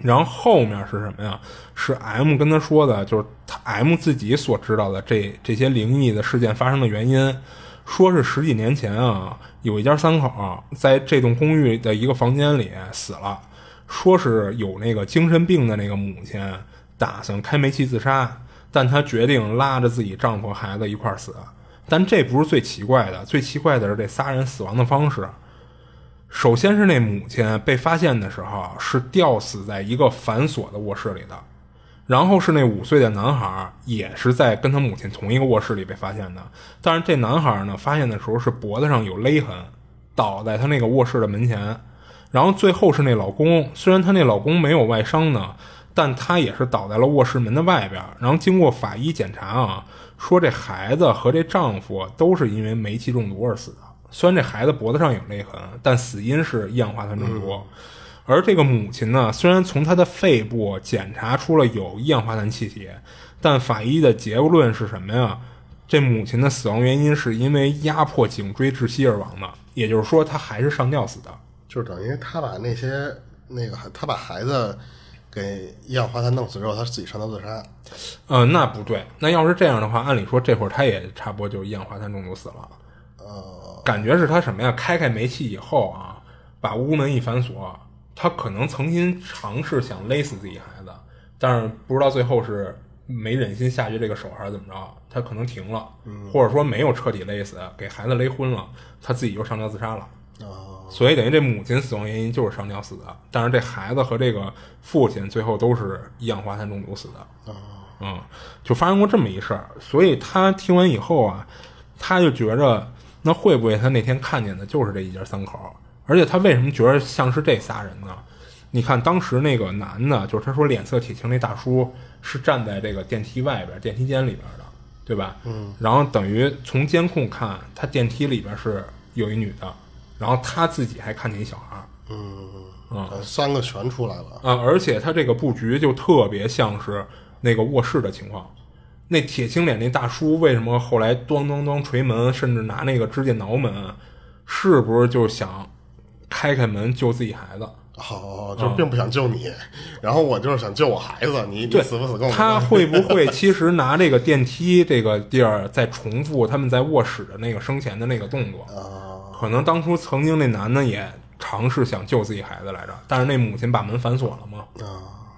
然后后面是什么呀？是 M 跟他说的，就是他 M 自己所知道的这这些灵异的事件发生的原因，说是十几年前啊，有一家三口在这栋公寓的一个房间里死了，说是有那个精神病的那个母亲打算开煤气自杀，但她决定拉着自己丈夫孩子一块死。但这不是最奇怪的，最奇怪的是这仨人死亡的方式。首先是那母亲被发现的时候是吊死在一个反锁的卧室里的，然后是那五岁的男孩也是在跟他母亲同一个卧室里被发现的，但是这男孩呢发现的时候是脖子上有勒痕，倒在他那个卧室的门前，然后最后是那老公，虽然她那老公没有外伤呢，但他也是倒在了卧室门的外边。然后经过法医检查啊，说这孩子和这丈夫都是因为煤气中毒而死的。虽然这孩子脖子上有勒痕，但死因是一氧化碳中毒。而这个母亲呢，虽然从她的肺部检查出了有一氧化碳气体，但法医的结论是什么呀？这母亲的死亡原因是因为压迫颈椎窒息而亡的，也就是说，她还是上吊死的。就是等于他把那些那个他把孩子给一氧化碳弄死之后，他自己上吊自杀。呃，那不对，那要是这样的话，按理说这会儿他也差不多就一氧化碳中毒死了。呃，感觉是他什么呀？开开煤气以后啊，把屋门一反锁，他可能曾经尝试想勒死自己孩子，但是不知道最后是没忍心下去这个手还是怎么着，他可能停了，或者说没有彻底勒死，给孩子勒昏了，他自己就上吊自杀了。啊，所以等于这母亲死亡原因就是上吊死的，但是这孩子和这个父亲最后都是一氧化碳中毒死的。嗯，就发生过这么一事儿，所以他听完以后啊，他就觉着那会不会他那天看见的就是这一家三口？而且他为什么觉得像是这仨人呢？你看当时那个男的，就是他说脸色铁青那大叔是站在这个电梯外边、电梯间里边的，对吧？嗯。然后等于从监控看，他电梯里边是有一女的。然后他自己还看见一小孩儿，嗯嗯，三个全出来了啊！而且他这个布局就特别像是那个卧室的情况。那铁青脸那大叔为什么后来咣咣咣捶门，甚至拿那个指甲挠门？是不是就想开开门救自己孩子？好，就并不想救你，然后我就是想救我孩子。你你死不死跟我他会不会其实拿这个电梯这个地儿在重复他们在卧室的那个生前的那个动作？啊？可能当初曾经那男的也尝试想救自己孩子来着，但是那母亲把门反锁了嘛。啊，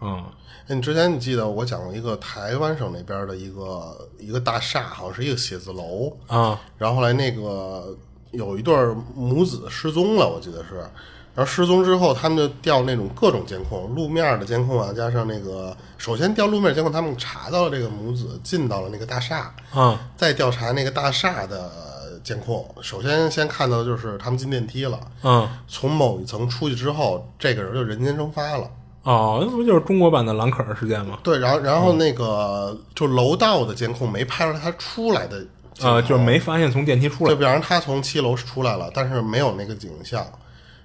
嗯，哎，你之前你记得我讲过一个台湾省那边的一个一个大厦，好像是一个写字楼啊，然后后来那个有一对母子失踪了，我记得是，然后失踪之后，他们就调那种各种监控，路面的监控啊，加上那个首先调路面监控，他们查到了这个母子进到了那个大厦，啊，再调查那个大厦的。监控首先先看到的就是他们进电梯了，嗯，从某一层出去之后，这个人就人间蒸发了。哦，那不就是中国版的蓝可儿事件吗？对，然后然后那个就楼道的监控没拍出来他出来的，啊，就是没发现从电梯出来。就比方他从七楼出来了，但是没有那个影像，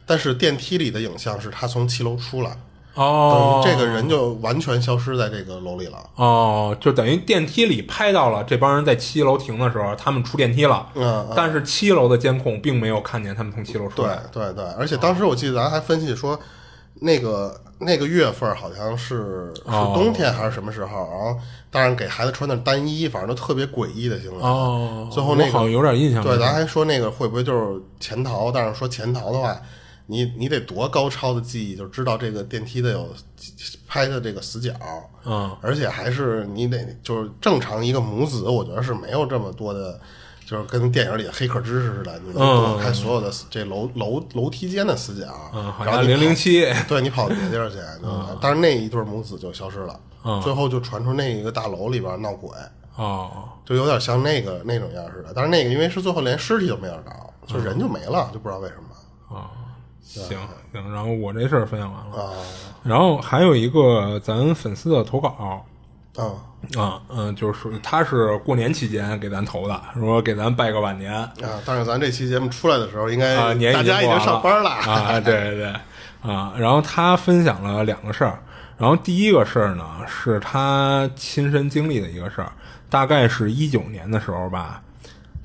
但是电梯里的影像是他从七楼出来。哦，这个人就完全消失在这个楼里了。哦，就等于电梯里拍到了这帮人在七楼停的时候，他们出电梯了。嗯，但是七楼的监控并没有看见他们从七楼出来。对对对，而且当时我记得咱还分析说，那个那个月份好像是是冬天还是什么时候，然后当然给孩子穿的单衣，反正都特别诡异的行为。哦，最后那个好像有点印象。对，咱还说那个会不会就是潜逃？但是说潜逃的话。你你得多高超的记忆，就知道这个电梯的有拍的这个死角，嗯，而且还是你得就是正常一个母子，我觉得是没有这么多的，就是跟电影里的黑客知识似的，你能躲开所有的这楼楼楼梯间的死角，嗯，好像零零七，对你跑别地儿去，但是那一对母子就消失了，最后就传出那一个大楼里边闹鬼，哦，就有点像那个那种样似的，但是那个因为是最后连尸体都没有找，就人就没了，就不知道为什么，啊。行行，然后我这事儿分享完了，然后还有一个咱粉丝的投稿，啊啊嗯，就是他是过年期间给咱投的，说给咱拜个晚年啊，但是咱这期节目出来的时候，应该啊年大家已经上班了啊，对对对啊，然后他分享了两个事儿，然后第一个事儿呢是他亲身经历的一个事儿，大概是一九年的时候吧，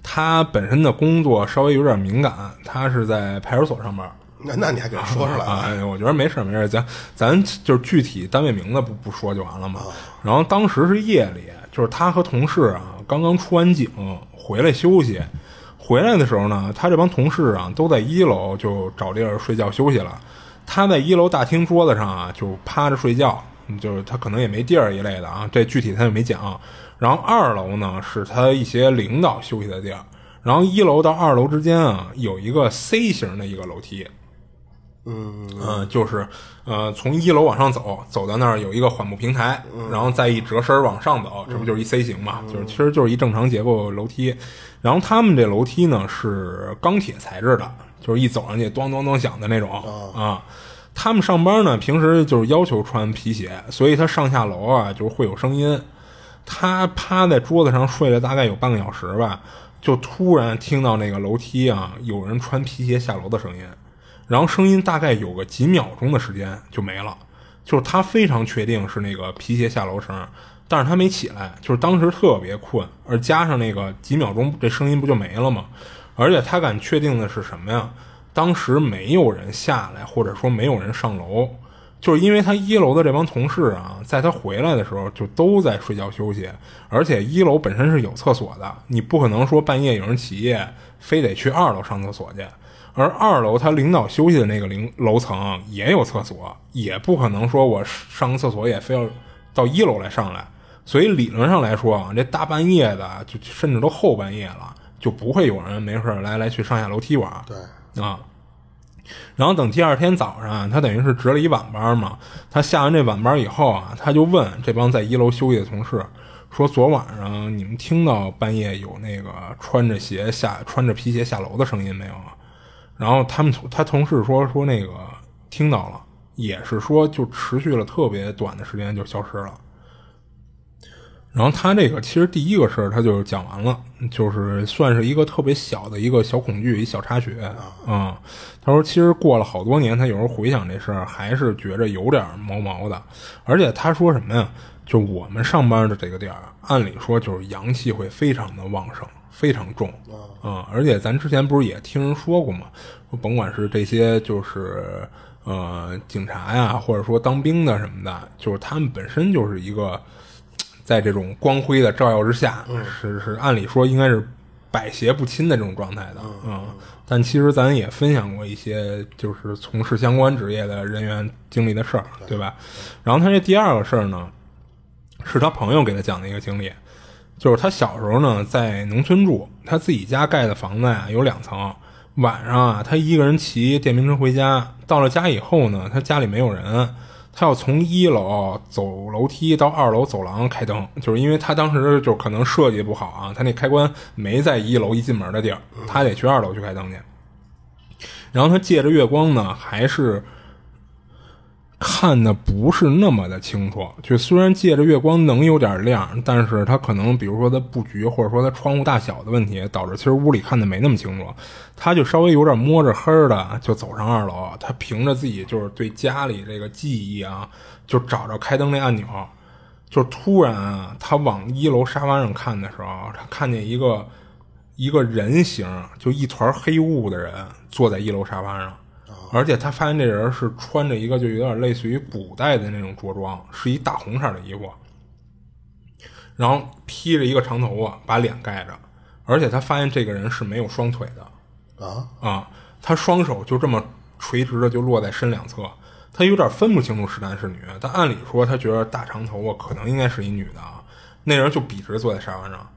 他本身的工作稍微有点敏感，他是在派出所上班。那那你还给他说出来啊？我觉得没事没事，咱咱就是具体单位名字不不说就完了嘛。然后当时是夜里，就是他和同事啊刚刚出完警回来休息，回来的时候呢，他这帮同事啊都在一楼就找地儿睡觉休息了。他在一楼大厅桌子上啊就趴着睡觉，就是他可能也没地儿一类的啊，这具体他就没讲。然后二楼呢是他一些领导休息的地儿，然后一楼到二楼之间啊有一个 C 型的一个楼梯。嗯嗯，就是呃，从一楼往上走，走到那儿有一个缓步平台，然后再一折身儿往上走，这不就是一 C 型嘛？就是其实就是一正常结构楼梯。然后他们这楼梯呢是钢铁材质的，就是一走上去咚咚咚响的那种啊。他们上班呢，平时就是要求穿皮鞋，所以他上下楼啊就是会有声音。他趴在桌子上睡了大概有半个小时吧，就突然听到那个楼梯啊有人穿皮鞋下楼的声音。然后声音大概有个几秒钟的时间就没了，就是他非常确定是那个皮鞋下楼声，但是他没起来，就是当时特别困，而加上那个几秒钟，这声音不就没了吗？而且他敢确定的是什么呀？当时没有人下来，或者说没有人上楼，就是因为他一楼的这帮同事啊，在他回来的时候就都在睡觉休息，而且一楼本身是有厕所的，你不可能说半夜有人起夜，非得去二楼上厕所去。而二楼他领导休息的那个零楼层也有厕所，也不可能说我上个厕所也非要到一楼来上来，所以理论上来说啊，这大半夜的就甚至都后半夜了，就不会有人没事来来去上下楼梯玩。对啊，然后等第二天早上，他等于是值了一晚班嘛，他下完这晚班以后啊，他就问这帮在一楼休息的同事说：“昨晚上你们听到半夜有那个穿着鞋下穿着皮鞋下楼的声音没有啊？”然后他们他同事说说那个听到了，也是说就持续了特别短的时间就消失了。然后他这个其实第一个事儿他就讲完了，就是算是一个特别小的一个小恐惧一小插曲啊。他说其实过了好多年，他有时候回想这事儿还是觉着有点毛毛的。而且他说什么呀？就我们上班的这个点儿，按理说就是阳气会非常的旺盛。非常重啊，而且咱之前不是也听人说过吗？说甭管是这些，就是呃警察呀，或者说当兵的什么的，就是他们本身就是一个在这种光辉的照耀之下，是是按理说应该是百邪不侵的这种状态的嗯但其实咱也分享过一些，就是从事相关职业的人员经历的事儿，对吧？然后他这第二个事儿呢，是他朋友给他讲的一个经历。就是他小时候呢，在农村住，他自己家盖的房子呀有两层。晚上啊，他一个人骑电瓶车回家，到了家以后呢，他家里没有人，他要从一楼走楼梯到二楼走廊开灯，就是因为他当时就可能设计不好啊，他那开关没在一楼一进门的地儿，他得去二楼去开灯去。然后他借着月光呢，还是。看的不是那么的清楚，就虽然借着月光能有点亮，但是他可能比如说他布局或者说他窗户大小的问题，导致其实屋里看的没那么清楚，他就稍微有点摸着黑的就走上二楼，他凭着自己就是对家里这个记忆啊，就找着开灯那按钮，就突然啊，他往一楼沙发上看的时候，他看见一个一个人形，就一团黑雾的人坐在一楼沙发上。而且他发现这人是穿着一个就有点类似于古代的那种着装，是一大红色的衣服，然后披着一个长头发，把脸盖着。而且他发现这个人是没有双腿的，啊啊，他双手就这么垂直的就落在身两侧，他有点分不清楚是男是女。但按理说，他觉得大长头发可能应该是一女的啊。那人就笔直坐在沙发上。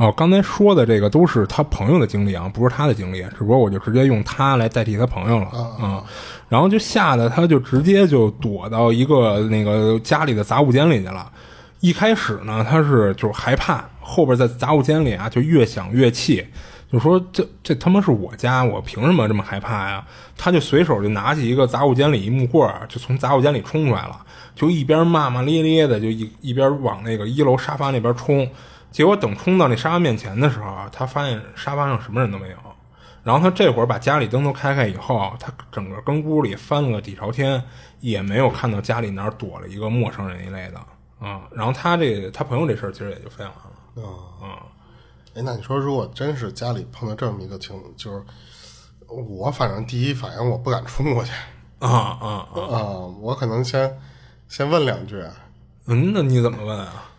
哦，刚才说的这个都是他朋友的经历啊，不是他的经历，只不过我就直接用他来代替他朋友了啊。然后就吓得他就直接就躲到一个那个家里的杂物间里去了。一开始呢，他是就是害怕，后边在杂物间里啊就越想越气，就说这这他妈是我家，我凭什么这么害怕呀？他就随手就拿起一个杂物间里一木棍就从杂物间里冲出来了，就一边骂骂咧咧的，就一一边往那个一楼沙发那边冲。结果等冲到那沙发面前的时候，他发现沙发上什么人都没有。然后他这会儿把家里灯都开开以后，他整个跟屋里翻了个底朝天，也没有看到家里哪儿躲了一个陌生人一类的啊。然后他这他朋友这事儿其实也就分享完了。啊哎，那你说如果真是家里碰到这么一个情，就是我反正第一反应我不敢冲过去啊啊啊！我可能先先问两句。嗯，那你怎么问啊？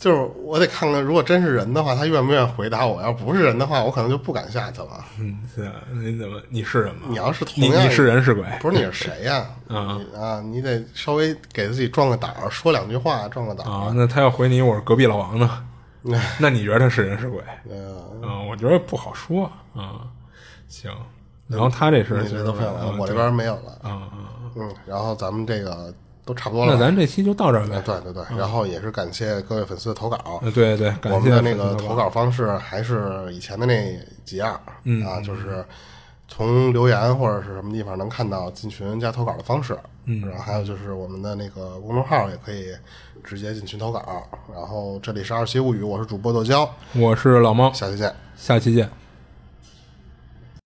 就是我得看看，如果真是人的话，他愿不愿意回答我？要不是人的话，我可能就不敢下去了。嗯，是你怎么？你是人吗？你要是同样你是人是鬼？不是你是谁呀？啊啊！你得稍微给自己壮个胆儿，说两句话，壮个胆儿。啊，那他要回你，我是隔壁老王呢？那你觉得他是人是鬼？嗯，嗯，我觉得不好说。嗯，行，然后他这是你这都废了，啊我这边没有了。啊啊，嗯，然后咱们这个都差不多了。那咱这期就到这儿呗哎。对对对，然后也是感谢各位粉丝的投稿。呃对对，感谢我们的那个投稿方式还是以前的那几样，嗯啊，就是从留言或者是什么地方能看到进群加投稿的方式，嗯，然后还有就是我们的那个公众号也可以直接进群投稿。然后这里是二七物语，我是主播豆椒，我是老猫，下期见。下期见。